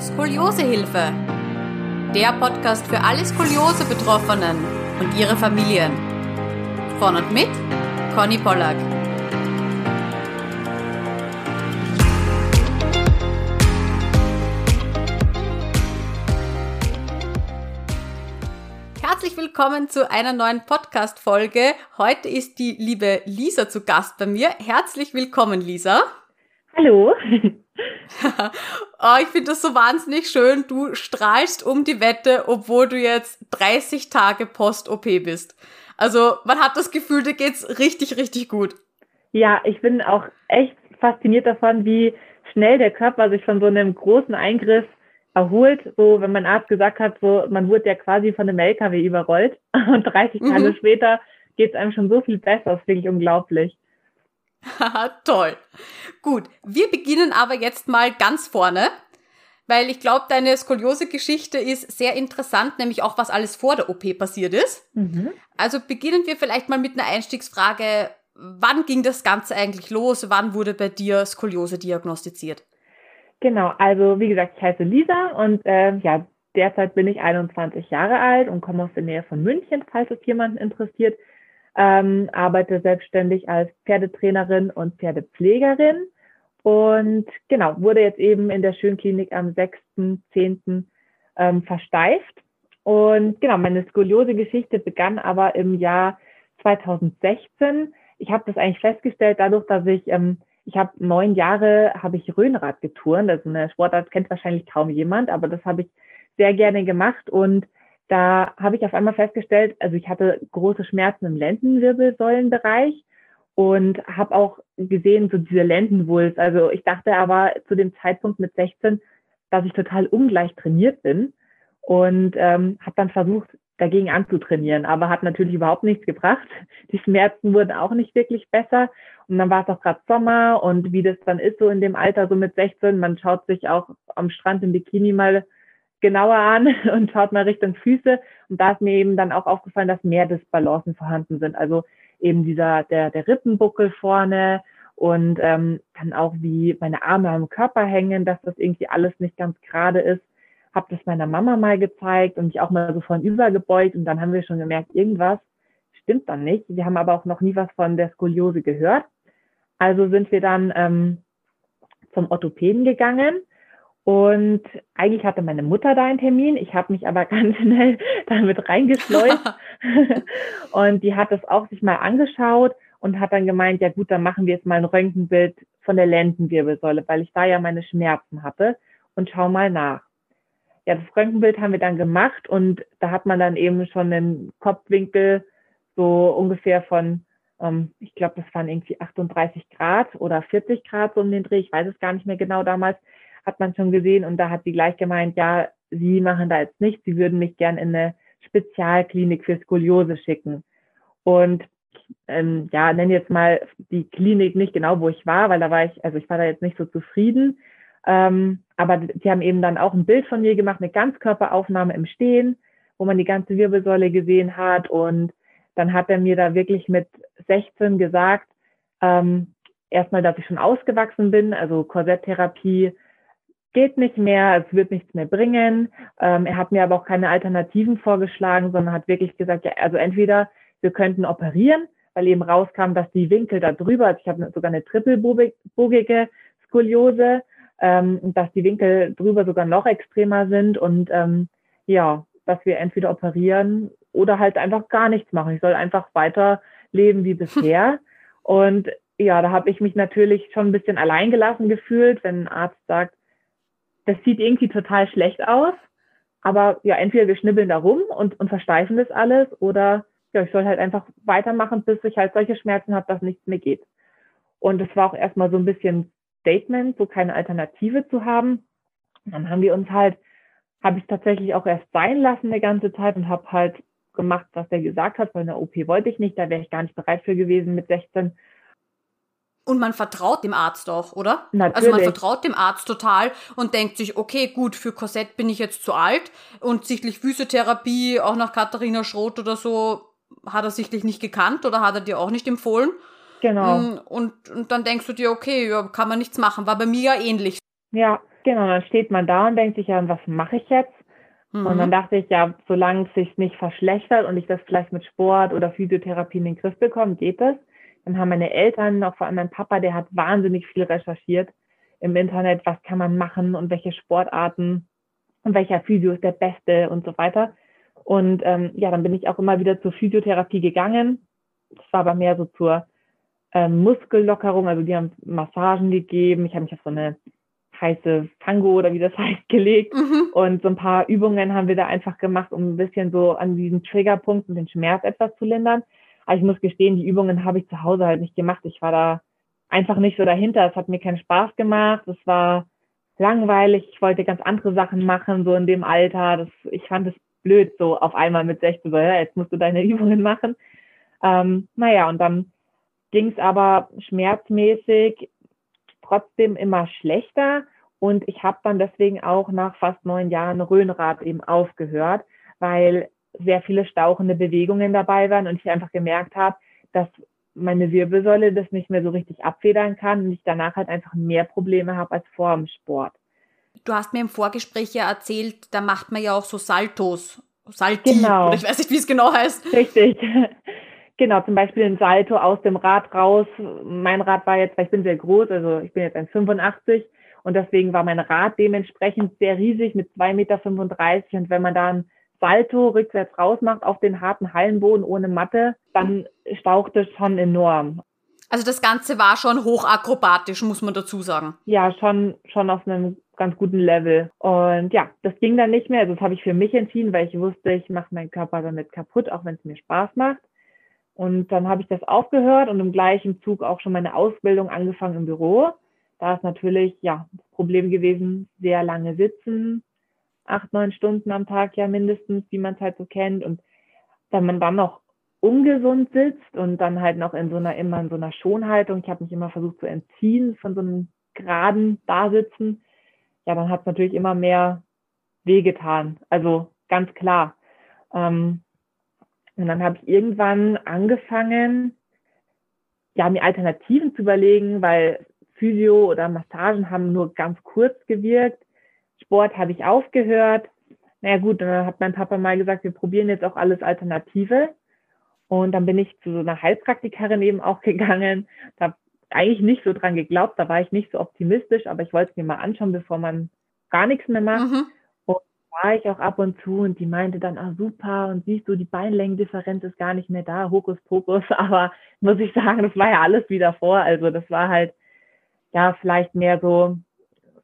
Skoliosehilfe. Der Podcast für alle Skoliose-Betroffenen und ihre Familien. Von und mit Conny Pollack. Herzlich willkommen zu einer neuen Podcast-Folge. Heute ist die liebe Lisa zu Gast bei mir. Herzlich willkommen, Lisa. Hallo. oh, ich finde das so wahnsinnig schön. Du strahlst um die Wette, obwohl du jetzt 30 Tage Post-OP bist. Also man hat das Gefühl, dir geht's richtig, richtig gut. Ja, ich bin auch echt fasziniert davon, wie schnell der Körper sich von so einem großen Eingriff erholt. So, wenn mein Arzt gesagt hat, so man wurde ja quasi von einem LKW überrollt und 30 mhm. Tage später geht's einem schon so viel besser. Das ist wirklich unglaublich. Haha, toll. Gut, wir beginnen aber jetzt mal ganz vorne, weil ich glaube, deine Skoliose-Geschichte ist sehr interessant, nämlich auch, was alles vor der OP passiert ist. Mhm. Also beginnen wir vielleicht mal mit einer Einstiegsfrage. Wann ging das Ganze eigentlich los? Wann wurde bei dir Skoliose diagnostiziert? Genau, also wie gesagt, ich heiße Lisa und äh, ja, derzeit bin ich 21 Jahre alt und komme aus der Nähe von München, falls es jemanden interessiert ähm, arbeite selbstständig als Pferdetrainerin und Pferdepflegerin und genau, wurde jetzt eben in der Schönklinik am 6.10. Ähm, versteift. Und genau, meine Skoliose-Geschichte begann aber im Jahr 2016. Ich habe das eigentlich festgestellt dadurch, dass ich, ähm, ich habe neun Jahre, habe ich Röhnrad geturnt. Also eine Sportart kennt wahrscheinlich kaum jemand, aber das habe ich sehr gerne gemacht und da habe ich auf einmal festgestellt, also ich hatte große Schmerzen im Lendenwirbelsäulenbereich und habe auch gesehen, so diese Lendenwulst. Also ich dachte aber zu dem Zeitpunkt mit 16, dass ich total ungleich trainiert bin und ähm, habe dann versucht, dagegen anzutrainieren, aber hat natürlich überhaupt nichts gebracht. Die Schmerzen wurden auch nicht wirklich besser. Und dann war es auch gerade Sommer und wie das dann ist, so in dem Alter, so mit 16, man schaut sich auch am Strand im Bikini mal genauer an und schaut mal Richtung Füße. Und da ist mir eben dann auch aufgefallen, dass mehr Disbalancen vorhanden sind. Also eben dieser, der, der Rippenbuckel vorne und ähm, dann auch wie meine Arme am Körper hängen, dass das irgendwie alles nicht ganz gerade ist. Hab das meiner Mama mal gezeigt und mich auch mal so von übergebeugt und dann haben wir schon gemerkt, irgendwas stimmt dann nicht. Wir haben aber auch noch nie was von der Skoliose gehört. Also sind wir dann ähm, zum Orthopäden gegangen und eigentlich hatte meine Mutter da einen Termin. Ich habe mich aber ganz schnell damit reingeschleust. und die hat das auch sich mal angeschaut und hat dann gemeint, ja gut, dann machen wir jetzt mal ein Röntgenbild von der Lendenwirbelsäule, weil ich da ja meine Schmerzen hatte und schau mal nach. Ja, das Röntgenbild haben wir dann gemacht und da hat man dann eben schon einen Kopfwinkel so ungefähr von, ähm, ich glaube, das waren irgendwie 38 Grad oder 40 Grad so um den Dreh, ich weiß es gar nicht mehr genau damals hat man schon gesehen und da hat sie gleich gemeint, ja, sie machen da jetzt nichts, sie würden mich gern in eine Spezialklinik für Skoliose schicken. Und ähm, ja, nenne jetzt mal die Klinik nicht genau, wo ich war, weil da war ich, also ich war da jetzt nicht so zufrieden. Ähm, aber die haben eben dann auch ein Bild von mir gemacht, eine Ganzkörperaufnahme im Stehen, wo man die ganze Wirbelsäule gesehen hat. Und dann hat er mir da wirklich mit 16 gesagt, ähm, erstmal, dass ich schon ausgewachsen bin, also Korsetttherapie geht nicht mehr, es wird nichts mehr bringen. Ähm, er hat mir aber auch keine Alternativen vorgeschlagen, sondern hat wirklich gesagt, ja, also entweder wir könnten operieren, weil eben rauskam, dass die Winkel da drüber, also ich habe sogar eine trippelbogige Skoliose, ähm, dass die Winkel drüber sogar noch extremer sind und ähm, ja, dass wir entweder operieren oder halt einfach gar nichts machen. Ich soll einfach weiter leben wie bisher. und ja, da habe ich mich natürlich schon ein bisschen alleingelassen gefühlt, wenn ein Arzt sagt, das sieht irgendwie total schlecht aus, aber ja, entweder wir schnibbeln da rum und, und versteifen das alles oder ja, ich soll halt einfach weitermachen, bis ich halt solche Schmerzen habe, dass nichts mehr geht. Und es war auch erstmal so ein bisschen Statement, so keine Alternative zu haben. Dann haben wir uns halt, habe ich tatsächlich auch erst sein lassen eine ganze Zeit und habe halt gemacht, was er gesagt hat, weil eine OP wollte ich nicht, da wäre ich gar nicht bereit für gewesen mit 16. Und man vertraut dem Arzt auch, oder? Natürlich. Also man vertraut dem Arzt total und denkt sich, okay, gut, für Korsett bin ich jetzt zu alt und sichtlich Physiotherapie, auch nach Katharina Schroth oder so, hat er sichtlich nicht gekannt oder hat er dir auch nicht empfohlen. Genau. Mm, und, und dann denkst du dir, okay, ja, kann man nichts machen. War bei mir ja ähnlich. Ja, Genau, dann steht man da und denkt sich, ja, was mache ich jetzt? Mhm. Und dann dachte ich, ja, solange es sich nicht verschlechtert und ich das vielleicht mit Sport oder Physiotherapie in den Griff bekomme, geht das. Dann haben meine Eltern, auch vor allem mein Papa, der hat wahnsinnig viel recherchiert im Internet, was kann man machen und welche Sportarten und welcher Physio ist der beste und so weiter. Und ähm, ja, dann bin ich auch immer wieder zur Physiotherapie gegangen. Das war aber mehr so zur ähm, Muskellockerung, also die haben Massagen gegeben. Ich habe mich auf so eine heiße Tango oder wie das heißt gelegt mhm. und so ein paar Übungen haben wir da einfach gemacht, um ein bisschen so an diesen Triggerpunkten den Schmerz etwas zu lindern. Aber ich muss gestehen, die Übungen habe ich zu Hause halt nicht gemacht. Ich war da einfach nicht so dahinter. Es hat mir keinen Spaß gemacht. Es war langweilig. Ich wollte ganz andere Sachen machen, so in dem Alter. Das, ich fand es blöd, so auf einmal mit 16, so, ja, jetzt musst du deine Übungen machen. Ähm, naja, und dann ging es aber schmerzmäßig trotzdem immer schlechter. Und ich habe dann deswegen auch nach fast neun Jahren Röhnrad eben aufgehört, weil sehr viele stauchende Bewegungen dabei waren und ich einfach gemerkt habe, dass meine Wirbelsäule das nicht mehr so richtig abfedern kann und ich danach halt einfach mehr Probleme habe als vor dem Sport. Du hast mir im Vorgespräch ja erzählt, da macht man ja auch so Saltos. Salti, genau. oder ich weiß nicht, wie es genau heißt. Richtig. Genau, zum Beispiel ein Salto aus dem Rad raus. Mein Rad war jetzt, weil ich bin sehr groß, also ich bin jetzt 1,85 und deswegen war mein Rad dementsprechend sehr riesig mit 2,35 Meter. Und wenn man da ein Salto rückwärts rausmacht auf den harten Hallenboden ohne Matte, dann staucht es schon enorm. Also das Ganze war schon hochakrobatisch, muss man dazu sagen. Ja, schon, schon auf einem ganz guten Level. Und ja, das ging dann nicht mehr. Also das habe ich für mich entschieden, weil ich wusste, ich mache meinen Körper damit kaputt, auch wenn es mir Spaß macht. Und dann habe ich das aufgehört und im gleichen Zug auch schon meine Ausbildung angefangen im Büro. Da ist natürlich ja das Problem gewesen, sehr lange sitzen, acht, neun Stunden am Tag ja mindestens, wie man es halt so kennt. Und wenn man dann noch ungesund sitzt und dann halt noch in so einer, immer in so einer Schonhaltung, ich habe mich immer versucht zu entziehen von so einem geraden Dasitzen, ja, dann hat es natürlich immer mehr wehgetan. Also ganz klar. Ähm, und dann habe ich irgendwann angefangen, ja, mir Alternativen zu überlegen, weil Physio oder Massagen haben nur ganz kurz gewirkt. Sport habe ich aufgehört. Naja gut, dann hat mein Papa mal gesagt, wir probieren jetzt auch alles Alternative. Und dann bin ich zu so einer Heilpraktikerin eben auch gegangen. Da habe eigentlich nicht so dran geglaubt, da war ich nicht so optimistisch, aber ich wollte es mir mal anschauen, bevor man gar nichts mehr macht. Mhm war ich auch ab und zu und die meinte dann, ah super, und siehst du, die Beinlängendifferenz ist gar nicht mehr da, Hokuspokus, aber muss ich sagen, das war ja alles wieder vor. Also das war halt ja vielleicht mehr so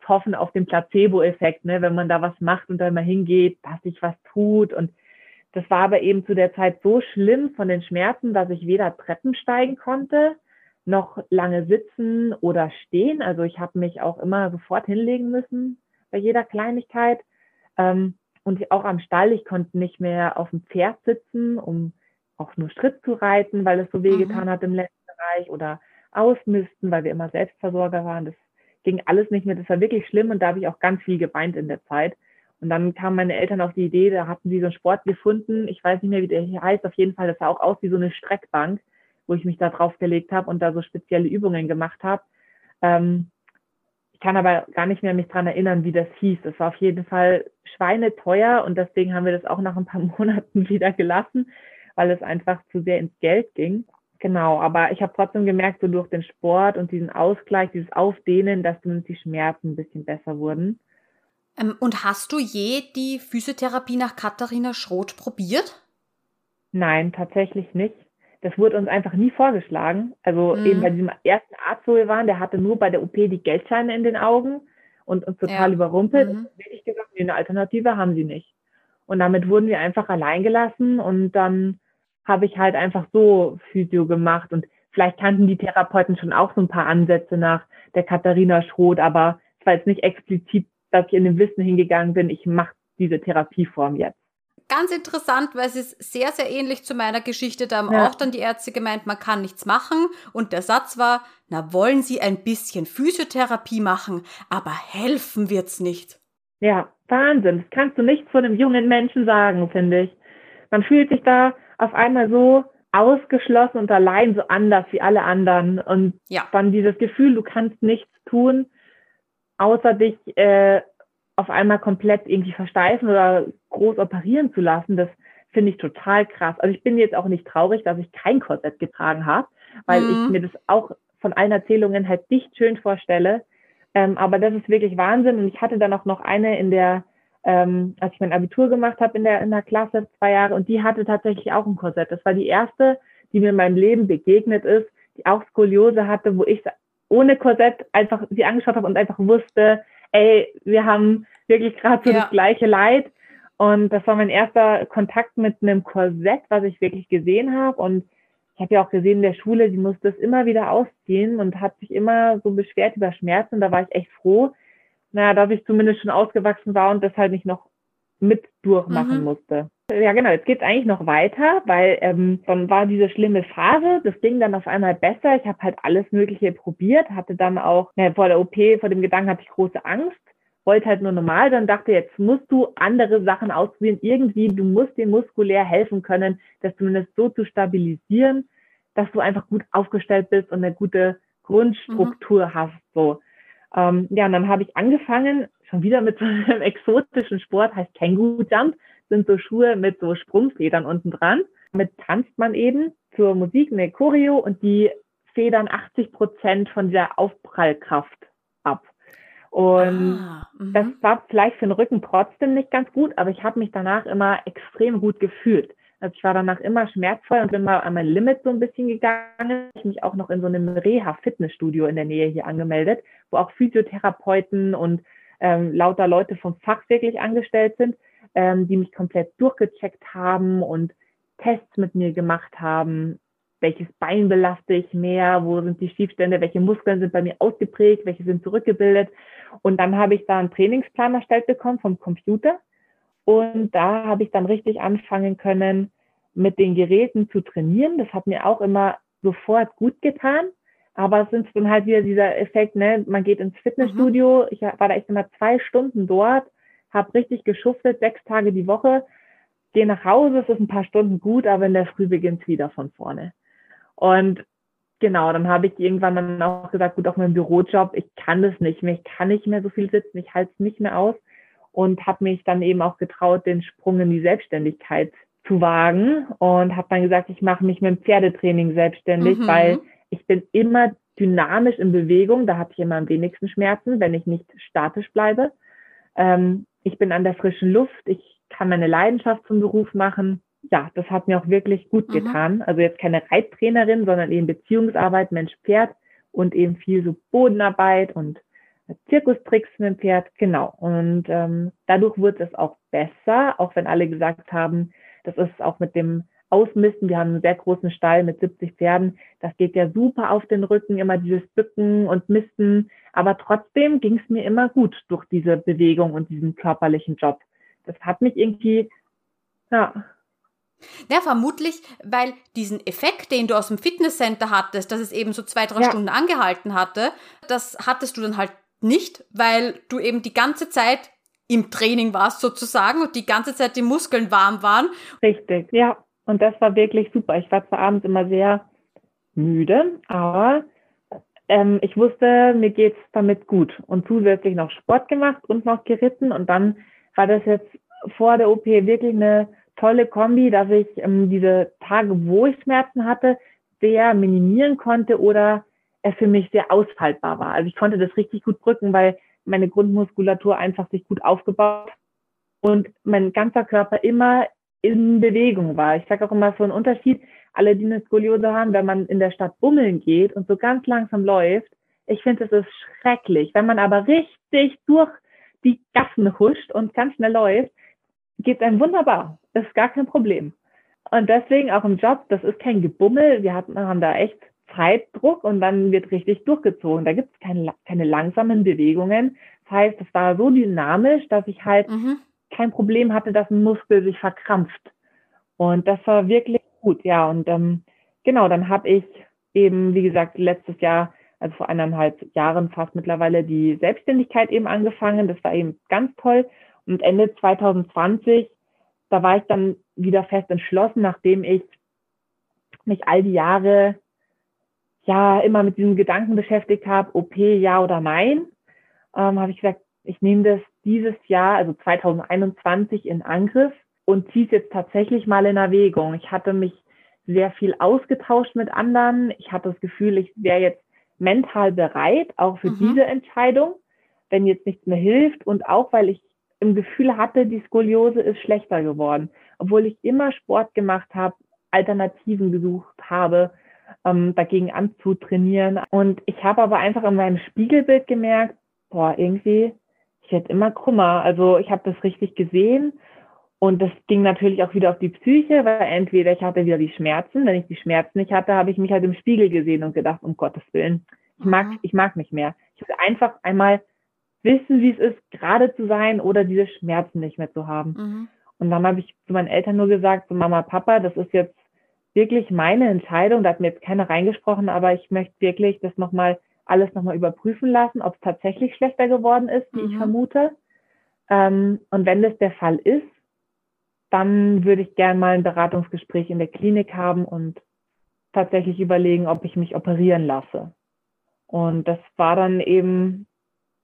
Hoffen auf den Placebo-Effekt, ne, wenn man da was macht und dann mal hingeht, dass sich was tut. Und das war aber eben zu der Zeit so schlimm von den Schmerzen, dass ich weder Treppen steigen konnte, noch lange sitzen oder stehen. Also ich habe mich auch immer sofort hinlegen müssen bei jeder Kleinigkeit. Ähm, und auch am Stall, ich konnte nicht mehr auf dem Pferd sitzen, um auch nur Schritt zu reiten, weil es so wehgetan mhm. hat im letzten Bereich oder ausmisten, weil wir immer Selbstversorger waren. Das ging alles nicht mehr. Das war wirklich schlimm und da habe ich auch ganz viel geweint in der Zeit. Und dann kamen meine Eltern auf die Idee, da hatten sie so einen Sport gefunden. Ich weiß nicht mehr, wie der hier heißt. Auf jeden Fall, das sah auch aus wie so eine Streckbank, wo ich mich da drauf gelegt habe und da so spezielle Übungen gemacht habe. Ähm, kann aber gar nicht mehr mich dran erinnern, wie das hieß. Es war auf jeden Fall schweineteuer und deswegen haben wir das auch nach ein paar Monaten wieder gelassen, weil es einfach zu sehr ins Geld ging. Genau, aber ich habe trotzdem gemerkt, so durch den Sport und diesen Ausgleich, dieses Aufdehnen, dass dann die Schmerzen ein bisschen besser wurden. Ähm, und hast du je die Physiotherapie nach Katharina Schroth probiert? Nein, tatsächlich nicht das wurde uns einfach nie vorgeschlagen. Also mhm. eben bei diesem ersten Arzt, wo wir waren, der hatte nur bei der OP die Geldscheine in den Augen und uns total ja. überrumpelt. Mhm. Und ich gesagt, eine Alternative haben sie nicht. Und damit wurden wir einfach allein gelassen und dann habe ich halt einfach so Physio gemacht und vielleicht kannten die Therapeuten schon auch so ein paar Ansätze nach der Katharina Schroth, aber es war jetzt nicht explizit, dass ich in dem Wissen hingegangen bin, ich mache diese Therapieform jetzt ganz interessant, weil es ist sehr, sehr ähnlich zu meiner Geschichte. Da haben ja. auch dann die Ärzte gemeint, man kann nichts machen. Und der Satz war, na, wollen Sie ein bisschen Physiotherapie machen, aber helfen wird's nicht. Ja, Wahnsinn. Das kannst du nicht von einem jungen Menschen sagen, finde ich. Man fühlt sich da auf einmal so ausgeschlossen und allein so anders wie alle anderen. Und ja. dann dieses Gefühl, du kannst nichts tun, außer dich äh, auf einmal komplett irgendwie versteifen oder groß operieren zu lassen, das finde ich total krass. Also ich bin jetzt auch nicht traurig, dass ich kein Korsett getragen habe, weil mhm. ich mir das auch von allen Erzählungen halt nicht schön vorstelle. Ähm, aber das ist wirklich Wahnsinn. Und ich hatte dann auch noch eine in der, ähm, als ich mein Abitur gemacht habe in der, in der Klasse, zwei Jahre, und die hatte tatsächlich auch ein Korsett. Das war die erste, die mir in meinem Leben begegnet ist, die auch Skoliose hatte, wo ich ohne Korsett einfach sie angeschaut habe und einfach wusste, ey, wir haben wirklich gerade so ja. das gleiche Leid. Und das war mein erster Kontakt mit einem Korsett, was ich wirklich gesehen habe. Und ich habe ja auch gesehen in der Schule, sie musste es immer wieder ausziehen und hat sich immer so beschwert über Schmerzen. Da war ich echt froh, naja, dass ich zumindest schon ausgewachsen war und das halt nicht noch mit durchmachen mhm. musste. Ja, genau, jetzt geht's eigentlich noch weiter, weil ähm, dann war diese schlimme Phase, das ging dann auf einmal besser. Ich habe halt alles Mögliche probiert, hatte dann auch, na, vor der OP, vor dem Gedanken hatte ich große Angst, wollte halt nur normal, dann dachte jetzt musst du andere Sachen ausprobieren, irgendwie, du musst dir muskulär helfen können, das zumindest so zu stabilisieren, dass du einfach gut aufgestellt bist und eine gute Grundstruktur mhm. hast. So. Ähm, ja, und dann habe ich angefangen, schon wieder mit so einem exotischen Sport, heißt Känguru Jump, sind so Schuhe mit so Sprungfedern unten dran. Damit tanzt man eben zur Musik eine Choreo und die federn 80 Prozent von der Aufprallkraft ab. Und ah, das mhm. war vielleicht für den Rücken trotzdem nicht ganz gut, aber ich habe mich danach immer extrem gut gefühlt. Also ich war danach immer schmerzvoll und bin mal an mein Limit so ein bisschen gegangen. Ich mich auch noch in so einem Reha-Fitnessstudio in der Nähe hier angemeldet, wo auch Physiotherapeuten und ähm, lauter Leute vom Fach wirklich angestellt sind, ähm, die mich komplett durchgecheckt haben und Tests mit mir gemacht haben, welches Bein belaste ich mehr, wo sind die Schiefstände, welche Muskeln sind bei mir ausgeprägt, welche sind zurückgebildet. Und dann habe ich da einen Trainingsplan erstellt bekommen vom Computer. Und da habe ich dann richtig anfangen können, mit den Geräten zu trainieren. Das hat mir auch immer sofort gut getan. Aber es ist dann halt wieder dieser Effekt, ne? man geht ins Fitnessstudio. Mhm. Ich war da echt immer zwei Stunden dort, habe richtig geschuftet, sechs Tage die Woche, gehe nach Hause, es ist ein paar Stunden gut, aber in der Früh beginnt es wieder von vorne. Und genau, dann habe ich irgendwann dann auch gesagt, gut, auch mein Bürojob, ich kann das nicht mehr, ich kann nicht mehr so viel sitzen, ich halte es nicht mehr aus und habe mich dann eben auch getraut, den Sprung in die Selbstständigkeit zu wagen und habe dann gesagt, ich mache mich mit dem Pferdetraining selbstständig, mhm. weil ich bin immer dynamisch in Bewegung, da habe ich immer am wenigsten Schmerzen, wenn ich nicht statisch bleibe. Ähm, ich bin an der frischen Luft, ich kann meine Leidenschaft zum Beruf machen ja, das hat mir auch wirklich gut mhm. getan. Also jetzt keine Reittrainerin, sondern eben Beziehungsarbeit, Mensch-Pferd und eben viel so Bodenarbeit und Zirkustricks mit dem Pferd, genau. Und ähm, dadurch wurde es auch besser, auch wenn alle gesagt haben, das ist auch mit dem Ausmisten, wir haben einen sehr großen Stall mit 70 Pferden, das geht ja super auf den Rücken, immer dieses Bücken und Misten, aber trotzdem ging es mir immer gut durch diese Bewegung und diesen körperlichen Job. Das hat mich irgendwie, ja, ja, vermutlich, weil diesen Effekt, den du aus dem Fitnesscenter hattest, dass es eben so zwei, drei ja. Stunden angehalten hatte, das hattest du dann halt nicht, weil du eben die ganze Zeit im Training warst sozusagen und die ganze Zeit die Muskeln warm waren. Richtig, ja. Und das war wirklich super. Ich war zwar abends immer sehr müde, aber ähm, ich wusste, mir geht's damit gut. Und zusätzlich noch Sport gemacht und noch geritten. Und dann war das jetzt vor der OP wirklich eine tolle Kombi, dass ich ähm, diese Tage, wo ich Schmerzen hatte, sehr minimieren konnte oder es für mich sehr ausfaltbar war. Also ich konnte das richtig gut drücken, weil meine Grundmuskulatur einfach sich gut aufgebaut und mein ganzer Körper immer in Bewegung war. Ich sage auch immer so einen Unterschied, alle, die eine Skoliose haben, wenn man in der Stadt bummeln geht und so ganz langsam läuft, ich finde, das ist schrecklich. Wenn man aber richtig durch die Gassen huscht und ganz schnell läuft, geht es einem wunderbar. Das ist gar kein Problem. Und deswegen auch im Job, das ist kein Gebummel. Wir hatten, haben da echt Zeitdruck und dann wird richtig durchgezogen. Da gibt es keine, keine langsamen Bewegungen. Das heißt, es war so dynamisch, dass ich halt mhm. kein Problem hatte, dass ein Muskel sich verkrampft. Und das war wirklich gut, ja. Und ähm, genau, dann habe ich eben, wie gesagt, letztes Jahr, also vor eineinhalb Jahren fast mittlerweile, die Selbstständigkeit eben angefangen. Das war eben ganz toll. Und Ende 2020, da war ich dann wieder fest entschlossen, nachdem ich mich all die Jahre ja immer mit diesem Gedanken beschäftigt habe, OP ja oder nein. ähm, habe ich gesagt, ich nehme das dieses Jahr, also 2021 in Angriff und ziehe es jetzt tatsächlich mal in Erwägung. Ich hatte mich sehr viel ausgetauscht mit anderen. Ich hatte das Gefühl, ich wäre jetzt mental bereit, auch für mhm. diese Entscheidung, wenn jetzt nichts mehr hilft. Und auch, weil ich im Gefühl hatte, die Skoliose ist schlechter geworden. Obwohl ich immer Sport gemacht habe, Alternativen gesucht habe, ähm, dagegen anzutrainieren. Und ich habe aber einfach in meinem Spiegelbild gemerkt, boah, irgendwie, ich werde immer krummer. Also ich habe das richtig gesehen und das ging natürlich auch wieder auf die Psyche, weil entweder ich hatte wieder die Schmerzen, wenn ich die Schmerzen nicht hatte, habe ich mich halt im Spiegel gesehen und gedacht, um Gottes Willen, ich mag, mhm. ich mag nicht mehr. Ich will einfach einmal wissen, wie es ist, gerade zu sein oder diese Schmerzen nicht mehr zu haben. Mhm. Und dann habe ich zu meinen Eltern nur gesagt, so Mama, Papa, das ist jetzt wirklich meine Entscheidung. Da hat mir jetzt keiner reingesprochen, aber ich möchte wirklich das nochmal, alles nochmal überprüfen lassen, ob es tatsächlich schlechter geworden ist, wie mhm. ich vermute. Ähm, und wenn das der Fall ist, dann würde ich gern mal ein Beratungsgespräch in der Klinik haben und tatsächlich überlegen, ob ich mich operieren lasse. Und das war dann eben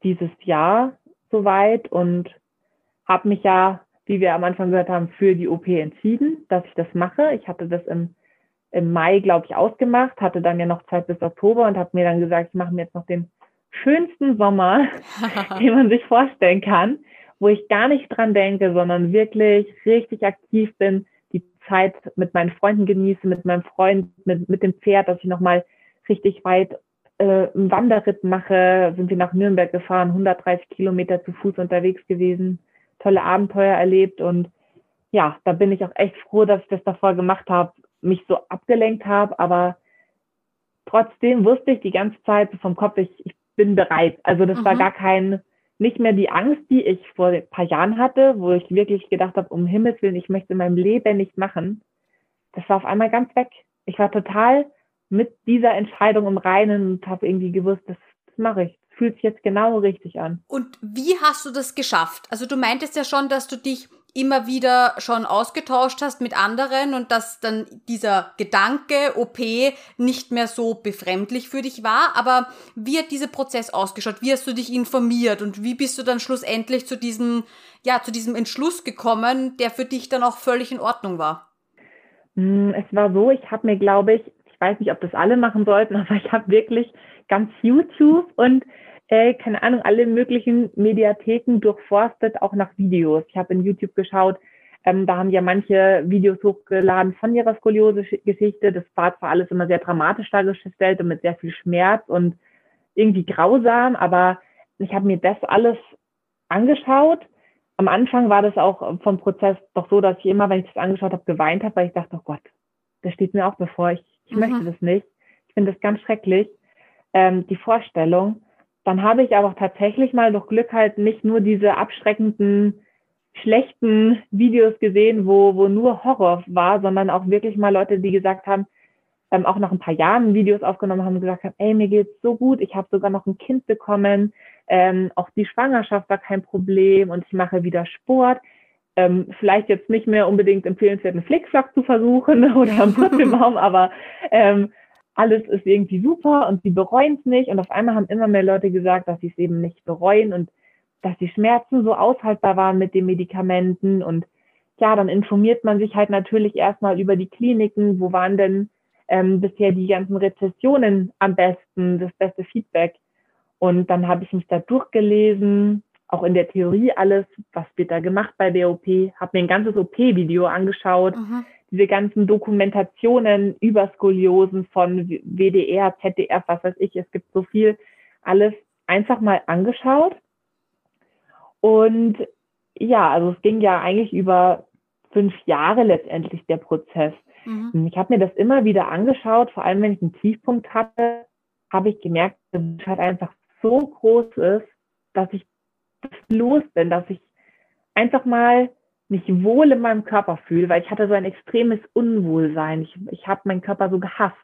dieses Jahr soweit und habe mich ja, wie wir am Anfang gehört haben, für die OP entschieden, dass ich das mache. Ich hatte das im, im Mai, glaube ich, ausgemacht, hatte dann ja noch Zeit bis Oktober und habe mir dann gesagt, ich mache mir jetzt noch den schönsten Sommer, den man sich vorstellen kann wo ich gar nicht dran denke, sondern wirklich richtig aktiv bin, die Zeit mit meinen Freunden genieße, mit meinem Freund, mit, mit dem Pferd, dass ich nochmal richtig weit äh, einen Wanderritt mache, sind wir nach Nürnberg gefahren, 130 Kilometer zu Fuß unterwegs gewesen, tolle Abenteuer erlebt und ja, da bin ich auch echt froh, dass ich das davor gemacht habe, mich so abgelenkt habe, aber trotzdem wusste ich die ganze Zeit vom Kopf, ich, ich bin bereit. Also das mhm. war gar kein, nicht mehr die Angst, die ich vor ein paar Jahren hatte, wo ich wirklich gedacht habe, um Himmels Willen, ich möchte in meinem Leben nicht machen. Das war auf einmal ganz weg. Ich war total mit dieser Entscheidung im Reinen und habe irgendwie gewusst, das, das mache ich. Das fühlt sich jetzt genau richtig an. Und wie hast du das geschafft? Also du meintest ja schon, dass du dich immer wieder schon ausgetauscht hast mit anderen und dass dann dieser Gedanke OP nicht mehr so befremdlich für dich war. Aber wie hat dieser Prozess ausgeschaut? Wie hast du dich informiert und wie bist du dann schlussendlich zu diesem, ja, zu diesem Entschluss gekommen, der für dich dann auch völlig in Ordnung war? Hm, es war so, ich habe mir, glaube ich, ich weiß nicht, ob das alle machen sollten, aber ich habe wirklich ganz YouTube und äh, keine Ahnung, alle möglichen Mediatheken durchforstet, auch nach Videos. Ich habe in YouTube geschaut, ähm, da haben ja manche Videos hochgeladen von ihrer Skoliose-Geschichte. Das war zwar alles immer sehr dramatisch dargestellt und mit sehr viel Schmerz und irgendwie grausam, aber ich habe mir das alles angeschaut. Am Anfang war das auch vom Prozess doch so, dass ich immer, wenn ich das angeschaut habe, geweint habe, weil ich dachte, oh Gott, das steht mir auch bevor. Ich, ich mhm. möchte das nicht. Ich finde das ganz schrecklich, ähm, die Vorstellung. Dann habe ich aber tatsächlich mal durch Glück halt nicht nur diese abschreckenden, schlechten Videos gesehen, wo, wo nur Horror war, sondern auch wirklich mal Leute, die gesagt haben, ähm, auch nach ein paar Jahren Videos aufgenommen haben gesagt haben, ey, mir geht's so gut, ich habe sogar noch ein Kind bekommen, ähm, auch die Schwangerschaft war kein Problem und ich mache wieder Sport. Ähm, vielleicht jetzt nicht mehr unbedingt empfehlenswert, einen Flickflack zu versuchen oder am Purzelbaum, aber ähm, alles ist irgendwie super und sie bereuen es nicht. Und auf einmal haben immer mehr Leute gesagt, dass sie es eben nicht bereuen und dass die Schmerzen so aushaltbar waren mit den Medikamenten. Und ja, dann informiert man sich halt natürlich erstmal über die Kliniken. Wo waren denn ähm, bisher die ganzen Rezessionen am besten, das beste Feedback? Und dann habe ich mich da durchgelesen, auch in der Theorie alles, was wird da gemacht bei der OP, habe mir ein ganzes OP-Video angeschaut, mhm diese ganzen Dokumentationen über Skoliosen von WDR, ZDF, was weiß ich, es gibt so viel, alles einfach mal angeschaut. Und ja, also es ging ja eigentlich über fünf Jahre letztendlich der Prozess. Mhm. Ich habe mir das immer wieder angeschaut, vor allem wenn ich einen Tiefpunkt hatte, habe ich gemerkt, dass es halt einfach so groß ist, dass ich los bin, dass ich einfach mal mich wohl in meinem Körper fühle, weil ich hatte so ein extremes Unwohlsein. Ich, ich habe meinen Körper so gehasst.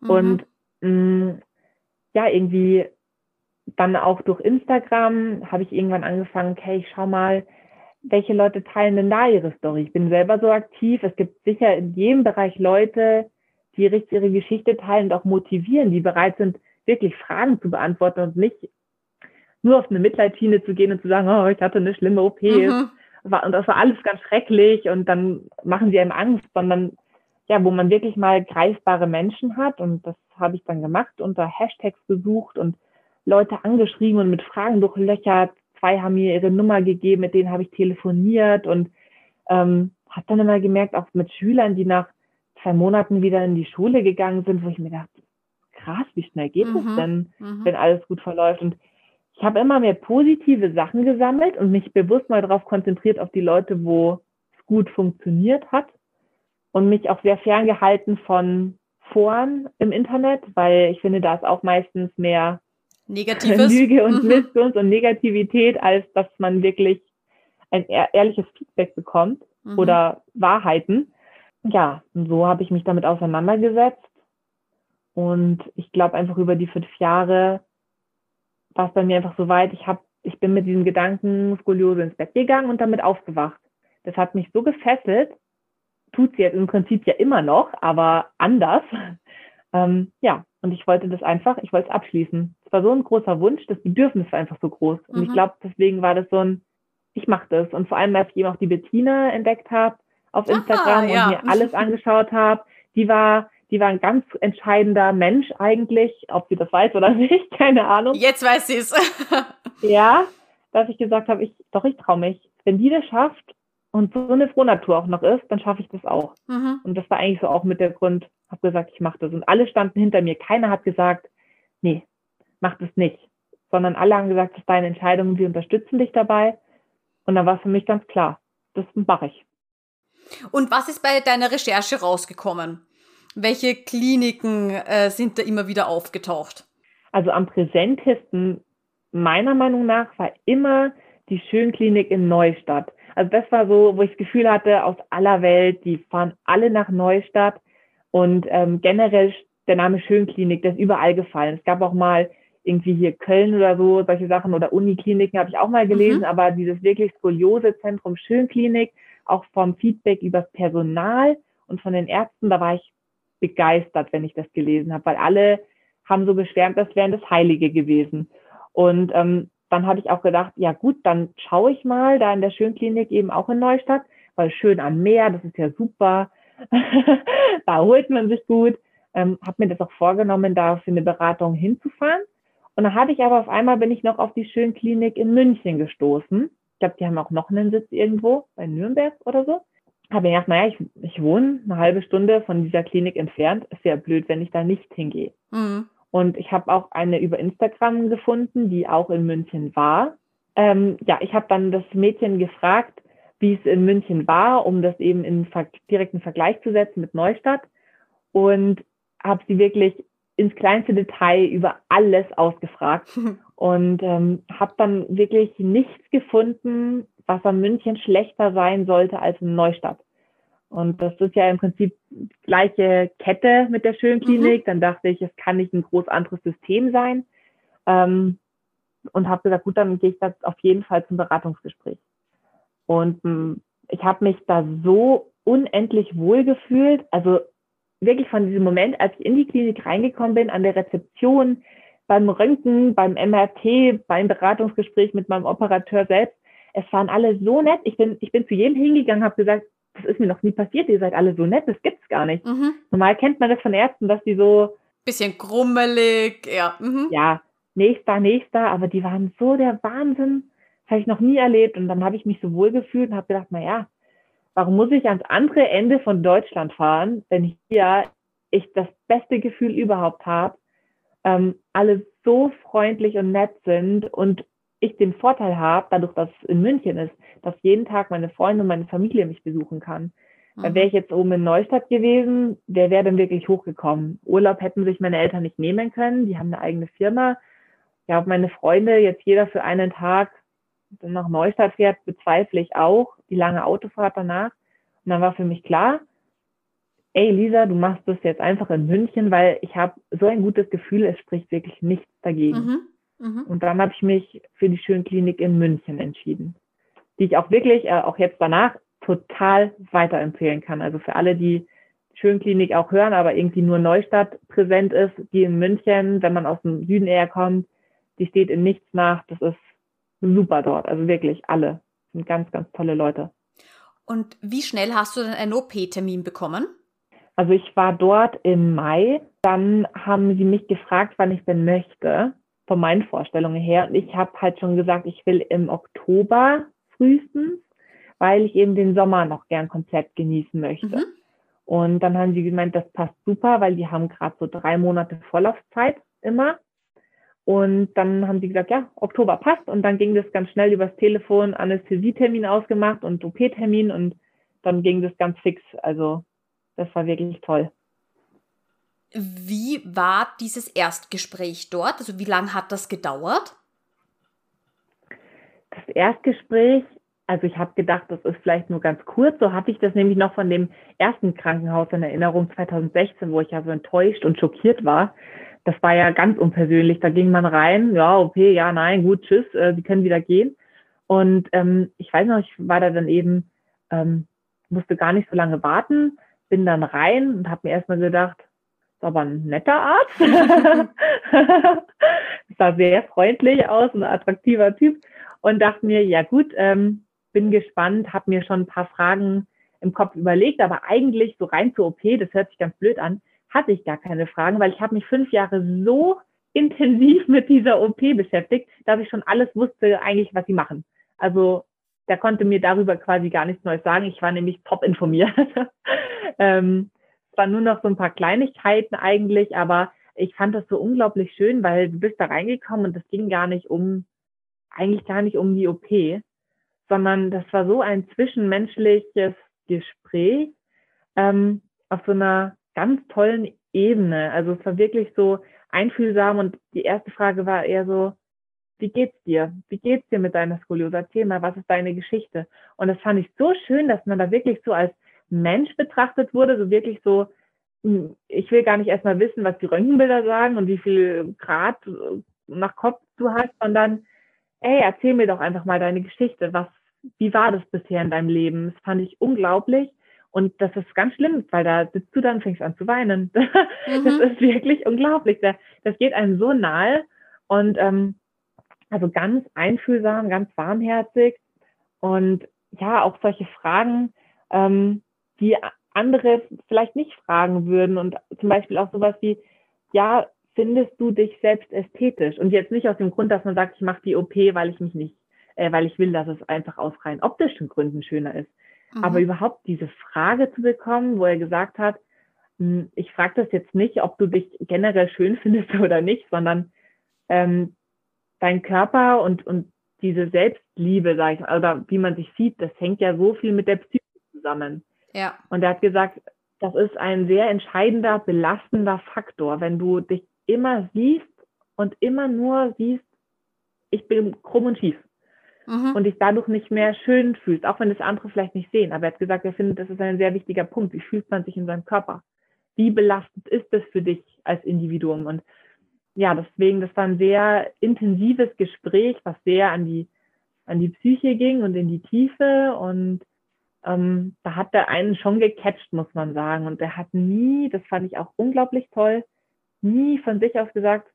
Mhm. Und mh, mm, ja, irgendwie dann auch durch Instagram habe ich irgendwann angefangen, okay, ich schau mal, welche Leute teilen denn da ihre Story. Ich bin selber so aktiv. Es gibt sicher in jedem Bereich Leute, die richtig ihre Geschichte teilen und auch motivieren, die bereit sind, wirklich Fragen zu beantworten und nicht nur auf eine Mitleidsschiene zu gehen und zu sagen, oh, ich hatte eine schlimme OP. Mhm. Und das war alles ganz schrecklich und dann machen sie einem Angst, sondern ja, wo man wirklich mal greifbare Menschen hat und das habe ich dann gemacht, unter Hashtags gesucht und Leute angeschrieben und mit Fragen durchlöchert. Zwei haben mir ihre Nummer gegeben, mit denen habe ich telefoniert und ähm, habe dann immer gemerkt, auch mit Schülern, die nach zwei Monaten wieder in die Schule gegangen sind, wo ich mir dachte, krass, wie schnell geht mhm. das denn, mhm. wenn alles gut verläuft? Und ich habe immer mehr positive Sachen gesammelt und mich bewusst mal darauf konzentriert, auf die Leute, wo es gut funktioniert hat und mich auch sehr ferngehalten von Foren im Internet, weil ich finde, da ist auch meistens mehr Negatives. Lüge und mhm. Missgunst und Negativität, als dass man wirklich ein ehrliches Feedback bekommt mhm. oder Wahrheiten. Ja, und so habe ich mich damit auseinandergesetzt. Und ich glaube einfach über die fünf Jahre war es bei mir einfach so weit, ich habe, ich bin mit diesem Gedanken Skoliose ins Bett gegangen und damit aufgewacht. Das hat mich so gefesselt, tut sie jetzt im Prinzip ja immer noch, aber anders. Ähm, ja, und ich wollte das einfach, ich wollte es abschließen. Es war so ein großer Wunsch, das Bedürfnis war einfach so groß. Und mhm. ich glaube, deswegen war das so ein, ich mache das. Und vor allem, als ich eben auch die Bettina entdeckt habe auf Instagram Aha, ja. und mir alles angeschaut habe, die war, die war ein ganz entscheidender Mensch eigentlich, ob sie das weiß oder nicht, keine Ahnung. Jetzt weiß sie es. ja, dass ich gesagt habe, ich, doch, ich traue mich. Wenn die das schafft und so eine Frohnatur auch noch ist, dann schaffe ich das auch. Mhm. Und das war eigentlich so auch mit der Grund, habe gesagt, ich mache das. Und alle standen hinter mir. Keiner hat gesagt, nee, mach das nicht. Sondern alle haben gesagt, das ist deine Entscheidung, wir unterstützen dich dabei. Und dann war es für mich ganz klar, das mache ich. Und was ist bei deiner Recherche rausgekommen? Welche Kliniken äh, sind da immer wieder aufgetaucht? Also am präsentesten meiner Meinung nach war immer die Schönklinik in Neustadt. Also das war so, wo ich das Gefühl hatte, aus aller Welt, die fahren alle nach Neustadt und ähm, generell der Name Schönklinik, der ist überall gefallen. Es gab auch mal irgendwie hier Köln oder so, solche Sachen oder Unikliniken habe ich auch mal gelesen, mhm. aber dieses wirklich Skoliosezentrum Schönklinik, auch vom Feedback übers Personal und von den Ärzten, da war ich begeistert, wenn ich das gelesen habe, weil alle haben so geschwärmt, das wären das Heilige gewesen. Und ähm, dann habe ich auch gedacht, ja gut, dann schaue ich mal da in der Schönklinik eben auch in Neustadt, weil schön am Meer, das ist ja super. da holt man sich gut. Ähm, habe mir das auch vorgenommen, da für eine Beratung hinzufahren. Und dann hatte ich aber auf einmal bin ich noch auf die Schönklinik in München gestoßen. Ich glaube, die haben auch noch einen Sitz irgendwo bei Nürnberg oder so. Habe mir gedacht, naja, ich, ich wohne eine halbe Stunde von dieser Klinik entfernt. Ist ja blöd, wenn ich da nicht hingehe. Mhm. Und ich habe auch eine über Instagram gefunden, die auch in München war. Ähm, ja, ich habe dann das Mädchen gefragt, wie es in München war, um das eben in direkten Vergleich zu setzen mit Neustadt. Und habe sie wirklich ins kleinste Detail über alles ausgefragt und ähm, habe dann wirklich nichts gefunden, was an München schlechter sein sollte als in Neustadt. Und das ist ja im Prinzip gleiche Kette mit der Schönklinik. Mhm. Dann dachte ich, es kann nicht ein groß anderes System sein. Ähm, und habe gesagt, gut, dann gehe ich da auf jeden Fall zum Beratungsgespräch. Und ähm, ich habe mich da so unendlich wohl gefühlt. Also wirklich von diesem Moment, als ich in die Klinik reingekommen bin, an der Rezeption, beim Röntgen, beim MRT, beim Beratungsgespräch mit meinem Operateur selbst. Es waren alle so nett. Ich bin, ich bin zu jedem hingegangen, habe gesagt, das ist mir noch nie passiert, ihr seid alle so nett, das gibt's gar nicht. Mhm. Normal kennt man das von Ärzten, dass die so bisschen grummelig, ja. Mhm. Ja, nächster, nächster, aber die waren so der Wahnsinn. Das habe ich noch nie erlebt und dann habe ich mich so wohl gefühlt und habe gedacht, na ja, warum muss ich ans andere Ende von Deutschland fahren, wenn hier ich das beste Gefühl überhaupt habe, ähm, alle so freundlich und nett sind und ich den Vorteil habe, dadurch, dass es in München ist, dass jeden Tag meine Freunde und meine Familie mich besuchen kann. Mhm. Wäre ich jetzt oben in Neustadt gewesen, wer wäre denn wirklich hochgekommen? Urlaub hätten sich meine Eltern nicht nehmen können, die haben eine eigene Firma. Ja, ob meine Freunde jetzt jeder für einen Tag nach Neustadt fährt, bezweifle ich auch, die lange Autofahrt danach. Und dann war für mich klar, ey Lisa, du machst das jetzt einfach in München, weil ich habe so ein gutes Gefühl, es spricht wirklich nichts dagegen. Mhm. Mhm. Und dann habe ich mich für die Schönklinik in München entschieden, die ich auch wirklich, äh, auch jetzt danach, total weiterempfehlen kann. Also für alle, die Schönklinik auch hören, aber irgendwie nur Neustadt präsent ist, die in München, wenn man aus dem Süden eher kommt, die steht in nichts nach. Das ist super dort. Also wirklich alle sind ganz, ganz tolle Leute. Und wie schnell hast du denn einen OP-Termin bekommen? Also ich war dort im Mai. Dann haben sie mich gefragt, wann ich denn möchte, von meinen Vorstellungen her. Und ich habe halt schon gesagt, ich will im Oktober frühestens, weil ich eben den Sommer noch gern komplett genießen möchte. Mhm. Und dann haben sie gemeint, das passt super, weil die haben gerade so drei Monate Vorlaufzeit immer. Und dann haben sie gesagt, ja, Oktober passt. Und dann ging das ganz schnell übers Telefon, Anästhesietermin ausgemacht und OP-Termin und dann ging das ganz fix. Also das war wirklich toll. Wie war dieses Erstgespräch dort? Also wie lange hat das gedauert? Das Erstgespräch also ich habe gedacht, das ist vielleicht nur ganz kurz. So hatte ich das nämlich noch von dem ersten Krankenhaus in Erinnerung 2016, wo ich ja so enttäuscht und schockiert war. Das war ja ganz unpersönlich. Da ging man rein, ja, okay, ja, nein, gut, tschüss, äh, Sie können wieder gehen. Und ähm, ich weiß noch, ich war da dann eben, ähm, musste gar nicht so lange warten, bin dann rein und habe mir erstmal gedacht, ist aber ein netter Arzt. sah sehr freundlich aus, ein attraktiver Typ und dachte mir, ja gut, ähm, bin gespannt, habe mir schon ein paar Fragen im Kopf überlegt, aber eigentlich so rein zur OP, das hört sich ganz blöd an, hatte ich gar keine Fragen, weil ich habe mich fünf Jahre so intensiv mit dieser OP beschäftigt, dass ich schon alles wusste eigentlich, was sie machen. Also der konnte mir darüber quasi gar nichts Neues sagen. Ich war nämlich top informiert. ähm, es waren nur noch so ein paar Kleinigkeiten eigentlich, aber ich fand das so unglaublich schön, weil du bist da reingekommen und es ging gar nicht um, eigentlich gar nicht um die OP, sondern das war so ein zwischenmenschliches Gespräch ähm, auf so einer ganz tollen Ebene. Also es war wirklich so einfühlsam und die erste Frage war eher so, wie geht's dir? Wie geht's dir mit deiner Skoliose? Erzähl mal, was ist deine Geschichte? Und das fand ich so schön, dass man da wirklich so als Mensch betrachtet wurde, so wirklich so, hm, ich will gar nicht erstmal wissen, was die Röntgenbilder sagen und wie viel Grad nach Kopf du hast, sondern, ey, erzähl mir doch einfach mal deine Geschichte. Was, wie war das bisher in deinem Leben? Das fand ich unglaublich. Und das ist ganz schlimm, weil da sitzt du dann fängst an zu weinen. Mhm. Das ist wirklich unglaublich. Das geht einem so nahe und ähm, also ganz einfühlsam, ganz warmherzig und ja, auch solche Fragen, ähm, die andere vielleicht nicht fragen würden und zum Beispiel auch sowas wie, ja, findest du dich selbst ästhetisch? Und jetzt nicht aus dem Grund, dass man sagt, ich mache die OP, weil ich mich nicht äh, weil ich will, dass es einfach aus rein optischen Gründen schöner ist. Mhm. Aber überhaupt diese Frage zu bekommen, wo er gesagt hat, hm, ich frage das jetzt nicht, ob du dich generell schön findest oder nicht, sondern ähm, dein Körper und, und diese Selbstliebe, sag ich mal, oder wie man sich sieht, das hängt ja so viel mit der Psyche zusammen. Ja. Und er hat gesagt, das ist ein sehr entscheidender, belastender Faktor, wenn du dich immer siehst und immer nur siehst, ich bin krumm und schief mhm. und dich dadurch nicht mehr schön fühlst, auch wenn das andere vielleicht nicht sehen. Aber er hat gesagt, er findet, das ist ein sehr wichtiger Punkt. Wie fühlt man sich in seinem Körper? Wie belastend ist das für dich als Individuum? Und ja, deswegen, das war ein sehr intensives Gespräch, was sehr an die, an die Psyche ging und in die Tiefe. Und ähm, da hat der einen schon gecatcht, muss man sagen. Und er hat nie, das fand ich auch unglaublich toll, nie von sich aus gesagt,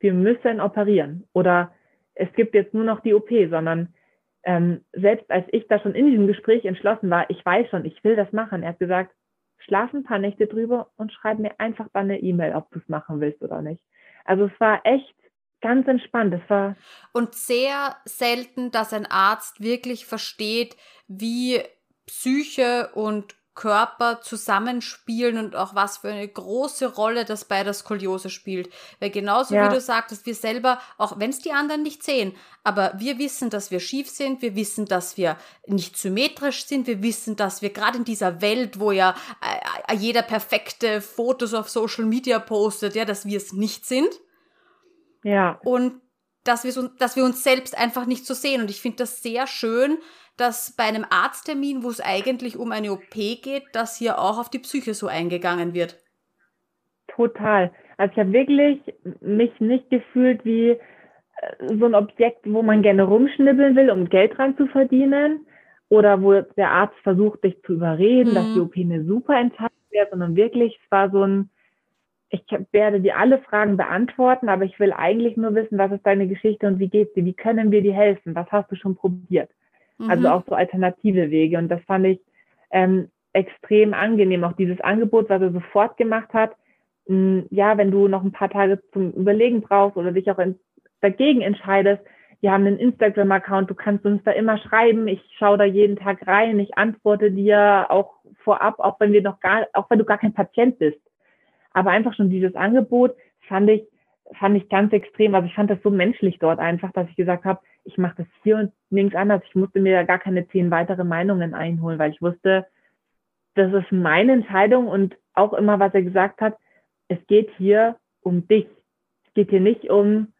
wir müssen operieren oder es gibt jetzt nur noch die OP, sondern ähm, selbst als ich da schon in diesem Gespräch entschlossen war, ich weiß schon, ich will das machen. Er hat gesagt, schlaf ein paar Nächte drüber und schreib mir einfach dann eine E-Mail, ob du es machen willst oder nicht. Also es war echt ganz entspannt. Es war und sehr selten, dass ein Arzt wirklich versteht, wie Psyche und Körper zusammenspielen und auch was für eine große Rolle das bei der Skoliose spielt. Weil genauso ja. wie du sagtest, wir selber, auch wenn es die anderen nicht sehen, aber wir wissen, dass wir schief sind, wir wissen, dass wir nicht symmetrisch sind, wir wissen, dass wir gerade in dieser Welt, wo ja äh, äh, jeder perfekte Fotos auf Social Media postet, ja, dass wir es nicht sind. Ja. Und dass wir, dass wir uns selbst einfach nicht so sehen. Und ich finde das sehr schön, dass bei einem Arzttermin, wo es eigentlich um eine OP geht, dass hier auch auf die Psyche so eingegangen wird. Total. Also ich habe wirklich mich nicht gefühlt wie äh, so ein Objekt, wo man gerne rumschnibbeln will, um Geld dran zu verdienen. Oder wo der Arzt versucht, dich zu überreden, mhm. dass die OP eine super Entscheidung wäre, sondern wirklich, es war so ein, ich werde dir alle Fragen beantworten, aber ich will eigentlich nur wissen, was ist deine Geschichte und wie geht's dir? Wie können wir dir helfen? Was hast du schon probiert? Also mhm. Also auch so alternative Wege. Und das fand ich ähm, extrem angenehm. Auch dieses Angebot, was er sofort gemacht hat. Mh, hm, ja, wenn du noch ein paar Tage zum Überlegen brauchst oder dich auch in, dagegen entscheidest, wir haben einen Instagram-Account, du kannst uns da immer schreiben. Ich schaue da jeden Tag rein, ich antworte dir auch vorab, auch wenn wir noch gar, auch wenn du gar kein Patient bist. Aber einfach schon dieses Angebot fand ich, fand ich ganz extrem. Also ich fand das so menschlich dort einfach, dass ich gesagt habe, ich mache das hier und nirgends anders. Ich musste mir da gar keine zehn weitere Meinungen einholen, weil ich wusste, das ist meine Entscheidung und auch immer, was er gesagt hat, es geht hier um dich. Es geht hier nicht um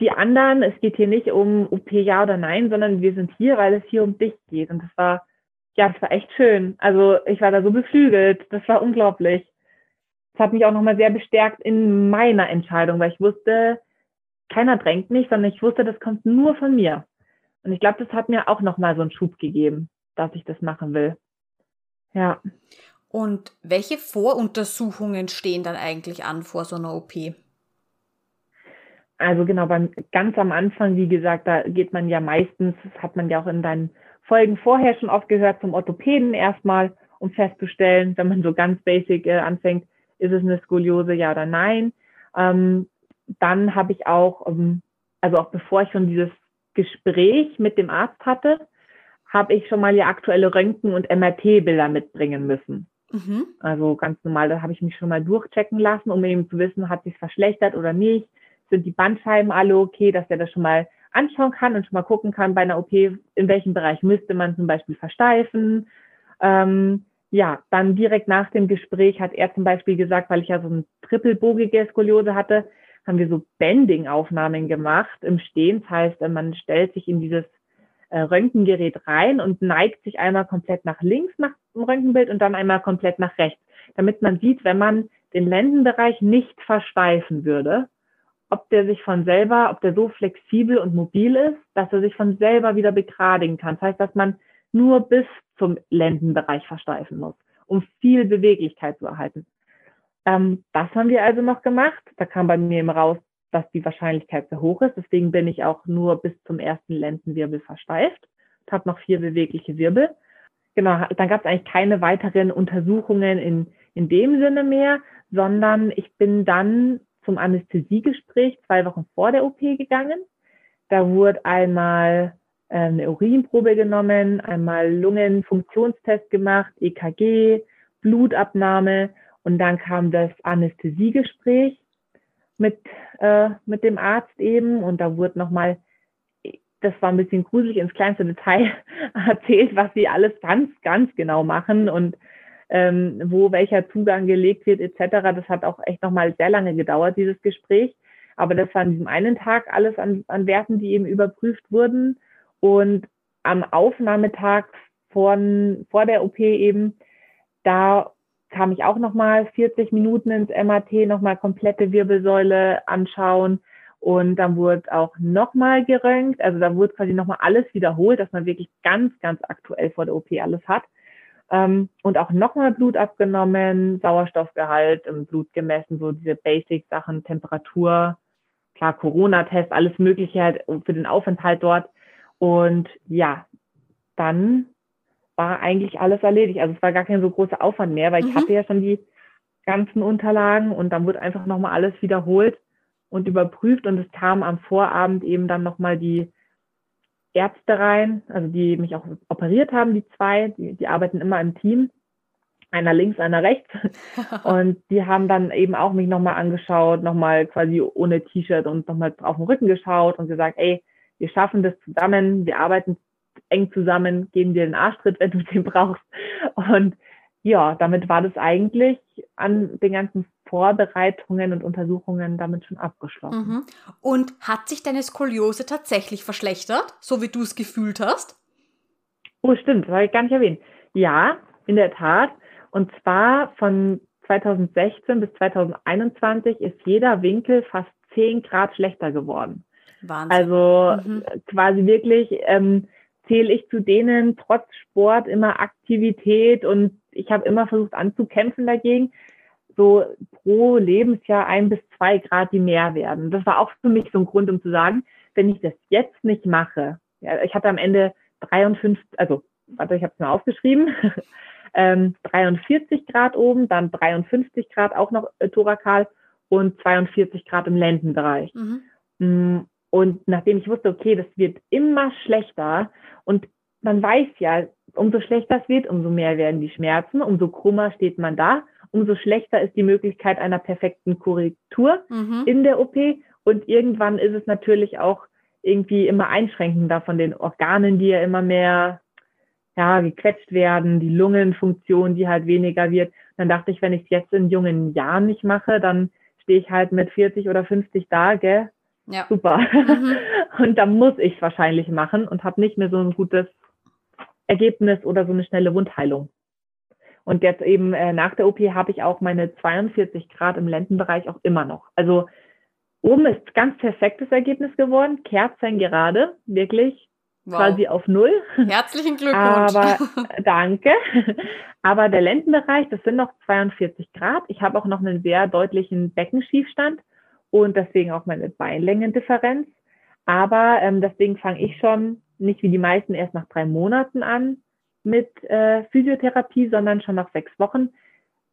die anderen, es geht hier nicht um OP ja oder nein, sondern wir sind hier, weil es hier um dich geht. Und das war, ja, das war echt schön. Also ich war da so beflügelt. Das war unglaublich. Das hat mich auch nochmal sehr bestärkt in meiner Entscheidung, weil ich wusste, keiner drängt mich, sondern ich wusste, das kommt nur von mir. Und ich glaube, das hat mir auch nochmal so einen Schub gegeben, dass ich das machen will. Ja. Und welche Voruntersuchungen stehen dann eigentlich an vor so einer OP? Also genau, beim ganz am Anfang, wie gesagt, da geht man ja meistens, das hat man ja auch in deinen Folgen vorher schon oft gehört, zum Orthopäden erstmal, um festzustellen, wenn man so ganz basic äh, anfängt, ist es eine Skoliose, ja oder nein. Ähm, dann habe ich auch, ähm, also auch bevor ich schon dieses Gespräch mit dem Arzt hatte, habe ich schon mal ja aktuelle Röntgen- und MRT-Bilder mitbringen müssen. Mhm. Also ganz normal, da habe ich mich schon mal durchchecken lassen, um eben zu wissen, hat sich verschlechtert oder nicht sind die Bandscheiben alle okay, dass der das schon mal anschauen kann und schon mal gucken kann bei einer OP, in welchem Bereich müsste man zum Beispiel versteifen. Ähm, ja, dann direkt nach dem Gespräch hat er zum Beispiel gesagt, weil ich ja so eine trippelbogige Skoliose hatte, haben wir so Bending-Aufnahmen gemacht im Stehen. Das heißt, man stellt sich in dieses äh, Röntgengerät rein und neigt sich einmal komplett nach links nach dem Röntgenbild und dann einmal komplett nach rechts, damit man sieht, wenn man den Lendenbereich nicht versteifen würde, ob der sich von selber, ob der so flexibel und mobil ist, dass er sich von selber wieder begradigen kann. Das heißt, dass man nur bis zum Lendenbereich versteifen muss, um viel Beweglichkeit zu erhalten. Ähm, das haben wir also noch gemacht. Da kam bei mir eben raus, dass die Wahrscheinlichkeit sehr hoch ist. Deswegen bin ich auch nur bis zum ersten Lendenwirbel versteift. Habe noch vier bewegliche Wirbel. Genau, dann gab es eigentlich keine weiteren Untersuchungen in, in dem Sinne mehr, sondern ich bin dann zum Anästhesiegespräch zwei Wochen vor der OP gegangen. Da wurde einmal eine Urinprobe genommen, einmal Lungenfunktionstest gemacht, EKG, Blutabnahme und dann kam das Anästhesiegespräch mit, äh, mit dem Arzt eben und da wurde nochmal, das war ein bisschen gruselig ins kleinste Detail erzählt, was sie alles ganz, ganz genau machen und ähm, wo welcher Zugang gelegt wird etc. Das hat auch echt nochmal sehr lange gedauert, dieses Gespräch. Aber das war an diesem einen Tag alles an, an Werten, die eben überprüft wurden. Und am Aufnahmetag von, vor der OP eben, da kam ich auch nochmal 40 Minuten ins MAT, nochmal komplette Wirbelsäule anschauen. Und dann wurde auch nochmal geröntgt. Also da wurde quasi nochmal alles wiederholt, dass man wirklich ganz, ganz aktuell vor der OP alles hat. Ähm, und auch nochmal Blut abgenommen, Sauerstoffgehalt im Blut gemessen, so diese Basic-Sachen, Temperatur, klar, Corona-Test, alles Mögliche halt für den Aufenthalt dort. Und ja, dann war eigentlich alles erledigt. Also es war gar kein so großer Aufwand mehr, weil ich mhm. hatte ja schon die ganzen Unterlagen und dann wurde einfach nochmal alles wiederholt und überprüft und es kam am Vorabend eben dann nochmal die Ärzte rein, also die mich auch operiert haben, die zwei, die, die arbeiten immer im Team, einer links, einer rechts. und die haben dann eben auch mich nochmal angeschaut, nochmal quasi ohne T-Shirt und nochmal auf den Rücken geschaut und gesagt, ey, wir schaffen das zusammen, wir arbeiten eng zusammen, geben dir den Arschtritt, wenn du den brauchst. Und ja, damit war das eigentlich an den ganzen Vorbereitungen und Untersuchungen damit schon abgeschlossen. Mhm. Und hat sich deine Skoliose tatsächlich verschlechtert, so wie du es gefühlt hast? Oh, stimmt, das habe ich gar nicht erwähnt. Ja, in der Tat. Und zwar von 2016 bis 2021 ist jeder Winkel fast 10 Grad schlechter geworden. Wahnsinn. Also mhm. quasi wirklich ähm, zähle ich zu denen trotz Sport immer Aktivität und ich habe immer versucht anzukämpfen dagegen so pro Lebensjahr ein bis zwei Grad, die mehr werden. Das war auch für mich so ein Grund, um zu sagen, wenn ich das jetzt nicht mache, ja, ich hatte am Ende 53, also warte, ich habe es mir aufgeschrieben, ähm, 43 Grad oben, dann 53 Grad auch noch äh, Thorakal und 42 Grad im Lendenbereich. Mhm. Und nachdem ich wusste, okay, das wird immer schlechter und man weiß ja, umso schlechter es wird, umso mehr werden die Schmerzen, umso krummer steht man da, umso schlechter ist die Möglichkeit einer perfekten Korrektur mhm. in der OP und irgendwann ist es natürlich auch irgendwie immer einschränkender von den Organen, die ja immer mehr ja, gequetscht werden, die Lungenfunktion, die halt weniger wird. Dann dachte ich, wenn ich es jetzt in jungen Jahren nicht mache, dann stehe ich halt mit 40 oder 50 da, gell? Ja. Super. Mhm. Und dann muss ich es wahrscheinlich machen und habe nicht mehr so ein gutes Ergebnis oder so eine schnelle Wundheilung. Und jetzt eben äh, nach der OP habe ich auch meine 42 Grad im Lendenbereich auch immer noch. Also oben ist ganz perfektes Ergebnis geworden, Kerzen gerade, wirklich wow. quasi auf Null. Herzlichen Glückwunsch. Aber danke. Aber der Lendenbereich, das sind noch 42 Grad. Ich habe auch noch einen sehr deutlichen Beckenschiefstand und deswegen auch meine Beinlängendifferenz. Aber ähm, deswegen fange ich schon nicht wie die meisten erst nach drei Monaten an mit äh, Physiotherapie, sondern schon nach sechs Wochen,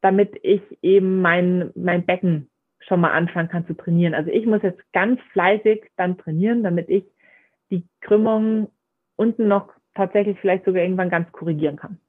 damit ich eben mein, mein Becken schon mal anfangen kann zu trainieren. Also ich muss jetzt ganz fleißig dann trainieren, damit ich die Krümmung unten noch tatsächlich vielleicht sogar irgendwann ganz korrigieren kann.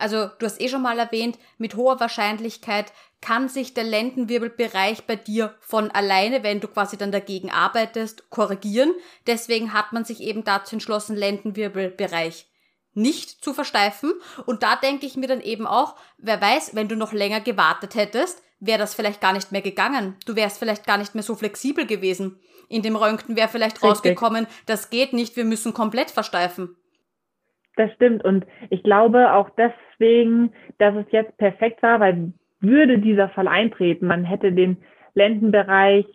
Also du hast eh schon mal erwähnt, mit hoher Wahrscheinlichkeit kann sich der Lendenwirbelbereich bei dir von alleine, wenn du quasi dann dagegen arbeitest, korrigieren. Deswegen hat man sich eben dazu entschlossen, Lendenwirbelbereich nicht zu versteifen. Und da denke ich mir dann eben auch, wer weiß, wenn du noch länger gewartet hättest, wäre das vielleicht gar nicht mehr gegangen. Du wärst vielleicht gar nicht mehr so flexibel gewesen. In dem Röntgen wäre vielleicht Richtig. rausgekommen, das geht nicht, wir müssen komplett versteifen. Das stimmt. Und ich glaube auch deswegen, dass es jetzt perfekt war, weil würde dieser Fall eintreten, man hätte den Lendenbereich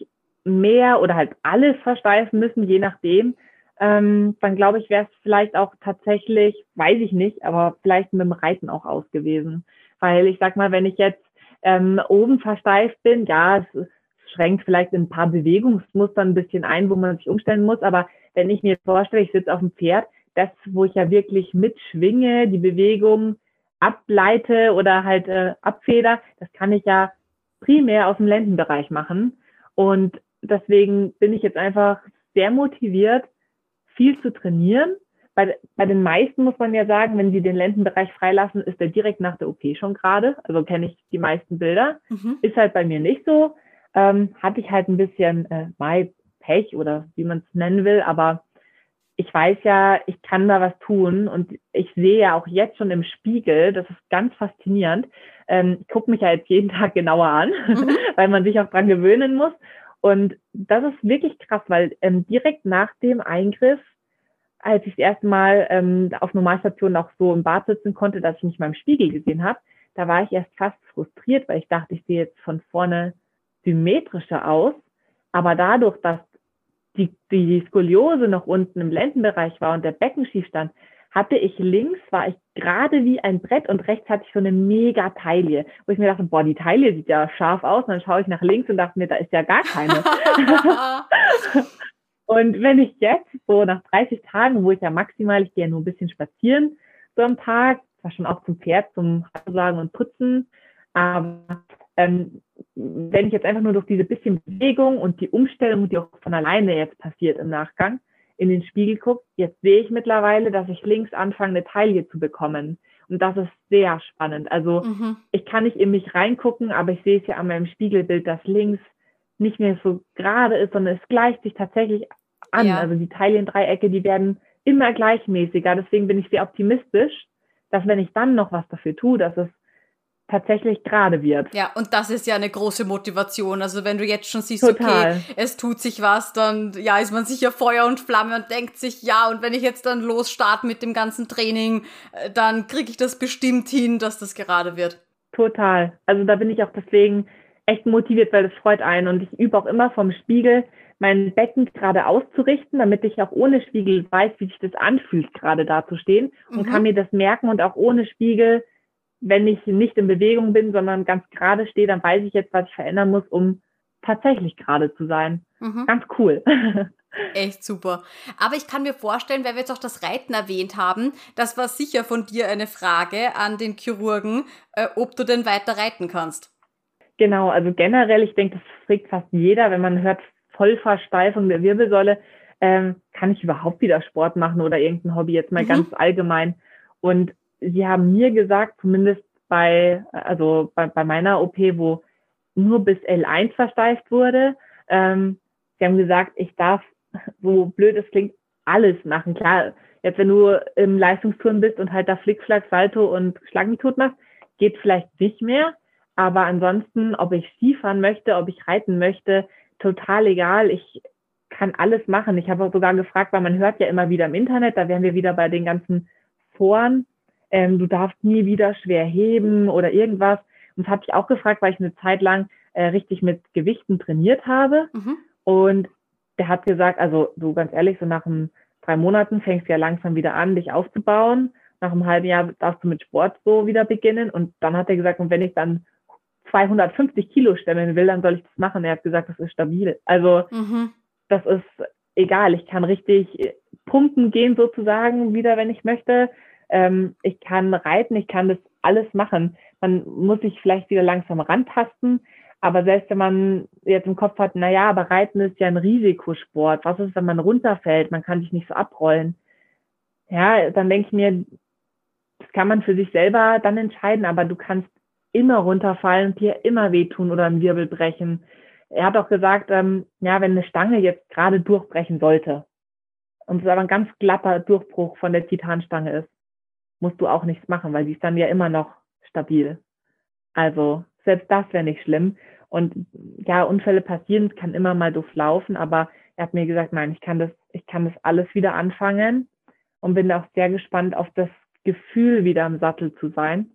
mehr oder halt alles versteifen müssen, je nachdem, ähm, dann glaube ich, wäre es vielleicht auch tatsächlich, weiß ich nicht, aber vielleicht mit dem Reiten auch aus gewesen. Weil ich sag mal, wenn ich jetzt ähm, oben versteift bin, ja, es, schränkt vielleicht ein paar Bewegungsmuster ein bisschen ein, wo man sich umstellen muss. Aber wenn ich mir vorstelle, ich sitze auf dem Pferd, das, wo ich ja wirklich mitschwinge, die Bewegung ableite oder halt äh, abfeder, das kann ich ja primär aus dem Lendenbereich machen. Und deswegen bin ich jetzt einfach sehr motiviert, viel zu trainieren. Bei, bei den meisten muss man ja sagen, wenn sie den Lendenbereich freilassen, ist er direkt nach der OP schon gerade. Also kenne ich die meisten Bilder. Mhm. Ist halt bei mir nicht so ähm, hatte ich halt ein bisschen äh, mal Pech oder wie man es nennen will, aber ich weiß ja, ich kann da was tun und ich sehe ja auch jetzt schon im Spiegel, das ist ganz faszinierend. Ähm, ich gucke mich ja jetzt jeden Tag genauer an, mhm. weil man sich auch dran gewöhnen muss. Und das ist wirklich krass, weil ähm, direkt nach dem Eingriff, als ich das erste Mal ähm, auf Normalstation auch so im Bad sitzen konnte, dass ich mich mal im Spiegel gesehen habe, da war ich erst fast frustriert, weil ich dachte, ich sehe jetzt von vorne symmetrischer aus, aber dadurch, dass die, die Skoliose noch unten im Lendenbereich war und der Becken schief stand, hatte ich links, war ich gerade wie ein Brett und rechts hatte ich so eine mega Taille, wo ich mir dachte, boah, die Taille sieht ja scharf aus. Und dann schaue ich nach links und dachte mir, da ist ja gar keine. und wenn ich jetzt so nach 30 Tagen, wo ich ja maximal, ich gehe ja nur ein bisschen spazieren so am Tag, zwar schon auch zum Pferd, zum Sagen und Putzen, aber ähm, wenn ich jetzt einfach nur durch diese bisschen Bewegung und die Umstellung, die auch von alleine jetzt passiert im Nachgang, in den Spiegel gucke, jetzt sehe ich mittlerweile, dass ich links anfange, eine Taille zu bekommen. Und das ist sehr spannend. Also mhm. ich kann nicht in mich reingucken, aber ich sehe es ja an meinem Spiegelbild, dass links nicht mehr so gerade ist, sondern es gleicht sich tatsächlich an. Ja. Also die Taillendreiecke, die werden immer gleichmäßiger. Deswegen bin ich sehr optimistisch, dass wenn ich dann noch was dafür tue, dass es tatsächlich gerade wird. Ja, und das ist ja eine große Motivation. Also wenn du jetzt schon siehst, Total. okay, es tut sich was, dann ja, ist man sicher Feuer und Flamme und denkt sich, ja, und wenn ich jetzt dann losstarte mit dem ganzen Training, äh, dann kriege ich das bestimmt hin, dass das gerade wird. Total. Also da bin ich auch deswegen echt motiviert, weil das freut einen und ich übe auch immer vom Spiegel mein Becken gerade auszurichten, damit ich auch ohne Spiegel weiß, wie sich das anfühlt, gerade da zu stehen und mhm. kann mir das merken und auch ohne Spiegel wenn ich nicht in Bewegung bin, sondern ganz gerade stehe, dann weiß ich jetzt, was ich verändern muss, um tatsächlich gerade zu sein. Mhm. Ganz cool. Echt super. Aber ich kann mir vorstellen, weil wir jetzt auch das Reiten erwähnt haben, das war sicher von dir eine Frage an den Chirurgen, äh, ob du denn weiter reiten kannst. Genau, also generell, ich denke, das fragt fast jeder, wenn man hört Vollversteifung der Wirbelsäule, ähm, kann ich überhaupt wieder Sport machen oder irgendein Hobby jetzt mal mhm. ganz allgemein. Und sie haben mir gesagt, zumindest bei, also bei, bei meiner OP, wo nur bis L1 versteift wurde, ähm, sie haben gesagt, ich darf so blöd es klingt, alles machen. Klar, jetzt wenn du im Leistungsturn bist und halt da Flickflack, Salto und Schlag mich tot machst, geht vielleicht nicht mehr. Aber ansonsten, ob ich Skifahren möchte, ob ich reiten möchte, total egal. Ich kann alles machen. Ich habe auch sogar gefragt, weil man hört ja immer wieder im Internet, da wären wir wieder bei den ganzen Foren, ähm, du darfst nie wieder schwer heben oder irgendwas. Und das habe ich auch gefragt, weil ich eine Zeit lang äh, richtig mit Gewichten trainiert habe. Mhm. Und der hat gesagt, also so ganz ehrlich, so nach einem, drei Monaten fängst du ja langsam wieder an, dich aufzubauen. Nach einem halben Jahr darfst du mit Sport so wieder beginnen. Und dann hat er gesagt, und wenn ich dann 250 Kilo stemmen will, dann soll ich das machen. Er hat gesagt, das ist stabil. Also mhm. das ist egal. Ich kann richtig pumpen gehen sozusagen wieder, wenn ich möchte. Ähm, ich kann reiten, ich kann das alles machen. Man muss sich vielleicht wieder langsam rantasten. Aber selbst wenn man jetzt im Kopf hat, na ja, aber Reiten ist ja ein Risikosport. Was ist, wenn man runterfällt? Man kann sich nicht so abrollen. Ja, dann denke ich mir, das kann man für sich selber dann entscheiden, aber du kannst immer runterfallen und dir immer wehtun oder einen Wirbel brechen. Er hat auch gesagt, ähm, ja, wenn eine Stange jetzt gerade durchbrechen sollte und es aber ein ganz glatter Durchbruch von der Titanstange ist, musst du auch nichts machen, weil die ist dann ja immer noch stabil. Also selbst das wäre nicht schlimm. Und ja, Unfälle passieren, es kann immer mal doof laufen, aber er hat mir gesagt, nein, ich kann das, ich kann das alles wieder anfangen und bin auch sehr gespannt auf das Gefühl, wieder im Sattel zu sein.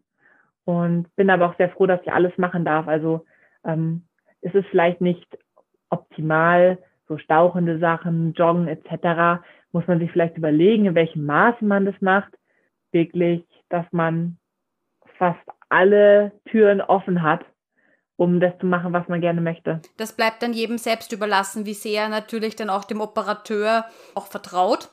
Und bin aber auch sehr froh, dass ich alles machen darf. Also ähm, es vielleicht nicht optimal, so stauchende Sachen, Joggen etc. Muss man sich vielleicht überlegen, in welchem Maße man das macht. Wirklich, dass man fast alle Türen offen hat um das zu machen, was man gerne möchte. Das bleibt dann jedem selbst überlassen, wie sehr er natürlich dann auch dem Operateur auch vertraut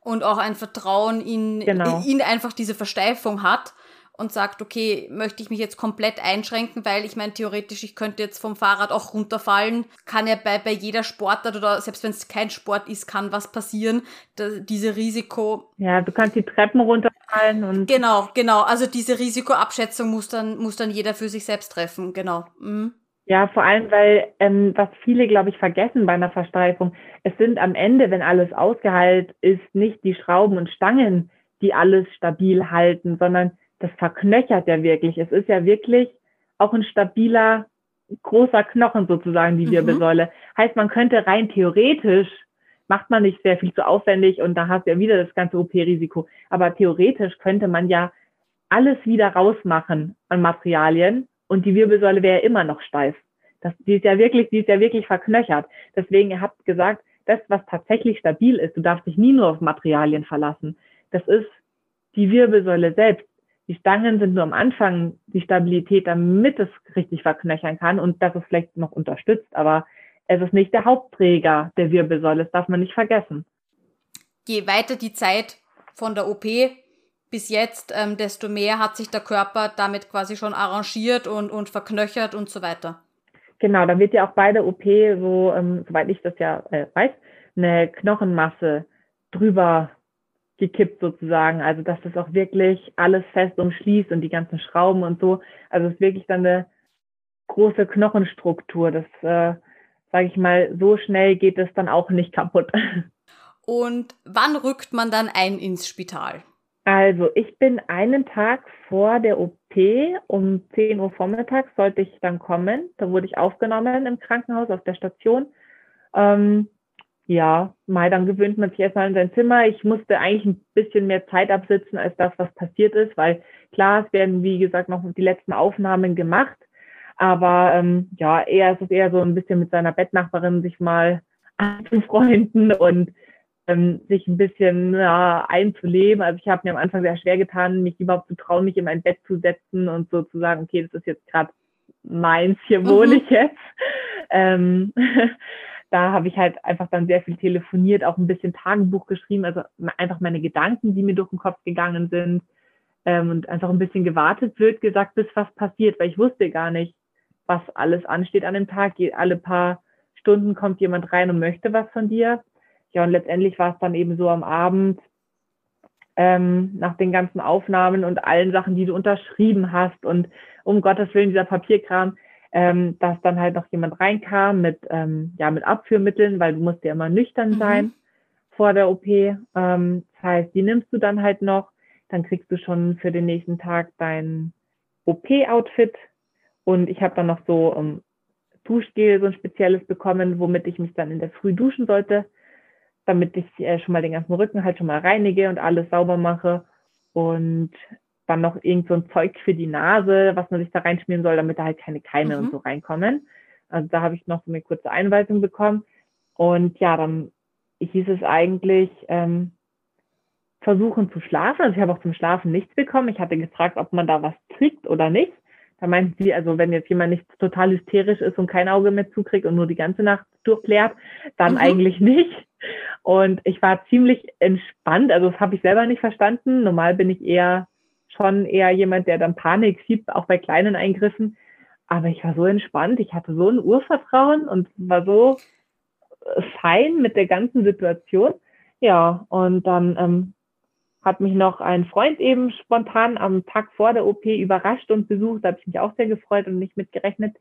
und auch ein Vertrauen in, genau. in einfach diese Versteifung hat und sagt, okay, möchte ich mich jetzt komplett einschränken, weil ich meine, theoretisch, ich könnte jetzt vom Fahrrad auch runterfallen, kann ja bei, bei jeder Sportart oder selbst wenn es kein Sport ist, kann was passieren. Da, diese Risiko. Ja, du kannst die Treppen runterfallen und. Genau, genau. Also diese Risikoabschätzung muss dann, muss dann jeder für sich selbst treffen, genau. Mhm. Ja, vor allem, weil ähm, was viele, glaube ich, vergessen bei einer Versteifung, es sind am Ende, wenn alles ausgeheilt ist, nicht die Schrauben und Stangen, die alles stabil halten, sondern das verknöchert ja wirklich. Es ist ja wirklich auch ein stabiler, großer Knochen sozusagen, die mhm. Wirbelsäule. Heißt, man könnte rein theoretisch, macht man nicht sehr viel zu aufwendig und da hast du ja wieder das ganze OP-Risiko. Aber theoretisch könnte man ja alles wieder rausmachen an Materialien und die Wirbelsäule wäre immer noch steif. Das, die ist ja wirklich, die ist ja wirklich verknöchert. Deswegen, ihr habt gesagt, das, was tatsächlich stabil ist, du darfst dich nie nur auf Materialien verlassen. Das ist die Wirbelsäule selbst. Die Stangen sind nur am Anfang die Stabilität, damit es richtig verknöchern kann und das es vielleicht noch unterstützt, aber es ist nicht der Hauptträger der Wirbelsäule, das darf man nicht vergessen. Je weiter die Zeit von der OP bis jetzt, ähm, desto mehr hat sich der Körper damit quasi schon arrangiert und, und verknöchert und so weiter. Genau, dann wird ja auch bei der OP, so, ähm, soweit ich das ja äh, weiß, eine Knochenmasse drüber gekippt sozusagen. Also dass das auch wirklich alles fest umschließt und die ganzen Schrauben und so. Also es ist wirklich dann eine große Knochenstruktur. Das, äh, sage ich mal, so schnell geht es dann auch nicht kaputt. Und wann rückt man dann ein ins Spital? Also ich bin einen Tag vor der OP um 10 Uhr vormittags sollte ich dann kommen. Da wurde ich aufgenommen im Krankenhaus auf der Station. Ähm, ja, mal dann gewöhnt man sich erstmal in sein Zimmer. Ich musste eigentlich ein bisschen mehr Zeit absitzen als das, was passiert ist, weil klar, es werden, wie gesagt, noch die letzten Aufnahmen gemacht. Aber ähm, ja, eher ist es eher so ein bisschen mit seiner Bettnachbarin sich mal anzufreunden und ähm, sich ein bisschen ja, einzuleben. Also ich habe mir am Anfang sehr schwer getan, mich überhaupt zu trauen, mich in mein Bett zu setzen und so zu sagen, okay, das ist jetzt gerade meins, hier wohne mhm. ich jetzt. Ähm, da habe ich halt einfach dann sehr viel telefoniert, auch ein bisschen Tagebuch geschrieben, also einfach meine Gedanken, die mir durch den Kopf gegangen sind ähm, und einfach ein bisschen gewartet, wird gesagt, bis was passiert, weil ich wusste gar nicht, was alles ansteht an dem Tag. Alle paar Stunden kommt jemand rein und möchte was von dir. Ja, und letztendlich war es dann eben so am Abend, ähm, nach den ganzen Aufnahmen und allen Sachen, die du unterschrieben hast und um Gottes Willen dieser Papierkram, ähm, dass dann halt noch jemand reinkam mit, ähm, ja, mit Abführmitteln, weil du musst ja immer nüchtern mhm. sein vor der OP. Ähm, das heißt, die nimmst du dann halt noch, dann kriegst du schon für den nächsten Tag dein OP-Outfit und ich habe dann noch so um, Duschgel, so ein spezielles bekommen, womit ich mich dann in der Früh duschen sollte damit ich äh, schon mal den ganzen Rücken halt schon mal reinige und alles sauber mache. Und dann noch irgend so ein Zeug für die Nase, was man sich da reinschmieren soll, damit da halt keine Keime mhm. und so reinkommen. Also da habe ich noch so eine kurze Einweisung bekommen. Und ja, dann hieß es eigentlich, ähm, versuchen zu schlafen. Also ich habe auch zum Schlafen nichts bekommen. Ich hatte gefragt, ob man da was kriegt oder nicht. Da meinten sie, also wenn jetzt jemand nicht total hysterisch ist und kein Auge mehr zukriegt und nur die ganze Nacht durchklärt, dann mhm. eigentlich nicht. Und ich war ziemlich entspannt. Also das habe ich selber nicht verstanden. Normal bin ich eher schon eher jemand, der dann Panik sieht, auch bei kleinen Eingriffen. Aber ich war so entspannt. Ich hatte so ein Urvertrauen und war so fein mit der ganzen Situation. Ja, und dann ähm, hat mich noch ein Freund eben spontan am Tag vor der OP überrascht und besucht. Da habe ich mich auch sehr gefreut und nicht mitgerechnet.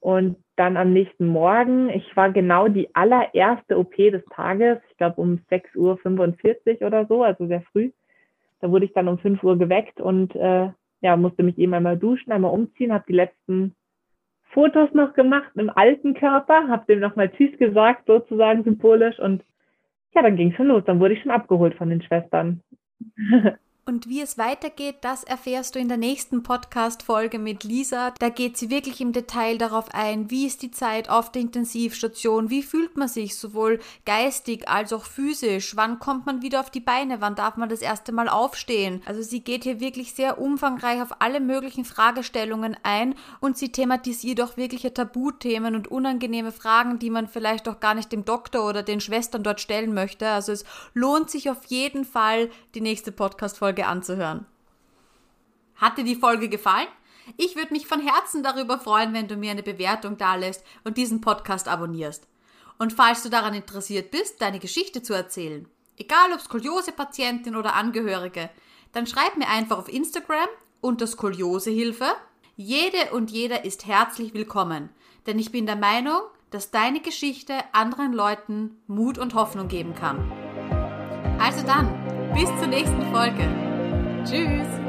Und dann am nächsten Morgen, ich war genau die allererste OP des Tages, ich glaube um 6.45 Uhr oder so, also sehr früh. Da wurde ich dann um 5 Uhr geweckt und äh, ja, musste mich eben einmal duschen, einmal umziehen, habe die letzten Fotos noch gemacht im alten Körper, habe dem nochmal Tschüss gesagt, sozusagen symbolisch. Und ja, dann ging es schon los. Dann wurde ich schon abgeholt von den Schwestern. Und wie es weitergeht, das erfährst du in der nächsten Podcast-Folge mit Lisa. Da geht sie wirklich im Detail darauf ein, wie ist die Zeit auf der Intensivstation, wie fühlt man sich sowohl geistig als auch physisch, wann kommt man wieder auf die Beine, wann darf man das erste Mal aufstehen. Also sie geht hier wirklich sehr umfangreich auf alle möglichen Fragestellungen ein und sie thematisiert auch wirkliche Tabuthemen und unangenehme Fragen, die man vielleicht auch gar nicht dem Doktor oder den Schwestern dort stellen möchte. Also es lohnt sich auf jeden Fall, die nächste Podcast-Folge Folge anzuhören. Hat dir die Folge gefallen? Ich würde mich von Herzen darüber freuen, wenn du mir eine Bewertung dalässt und diesen Podcast abonnierst. Und falls du daran interessiert bist, deine Geschichte zu erzählen, egal ob Skoliose-Patientin oder Angehörige, dann schreib mir einfach auf Instagram unter Skoliosehilfe. Jede und jeder ist herzlich willkommen, denn ich bin der Meinung, dass deine Geschichte anderen Leuten Mut und Hoffnung geben kann. Also dann, bis zur nächsten Folge. Tschüss!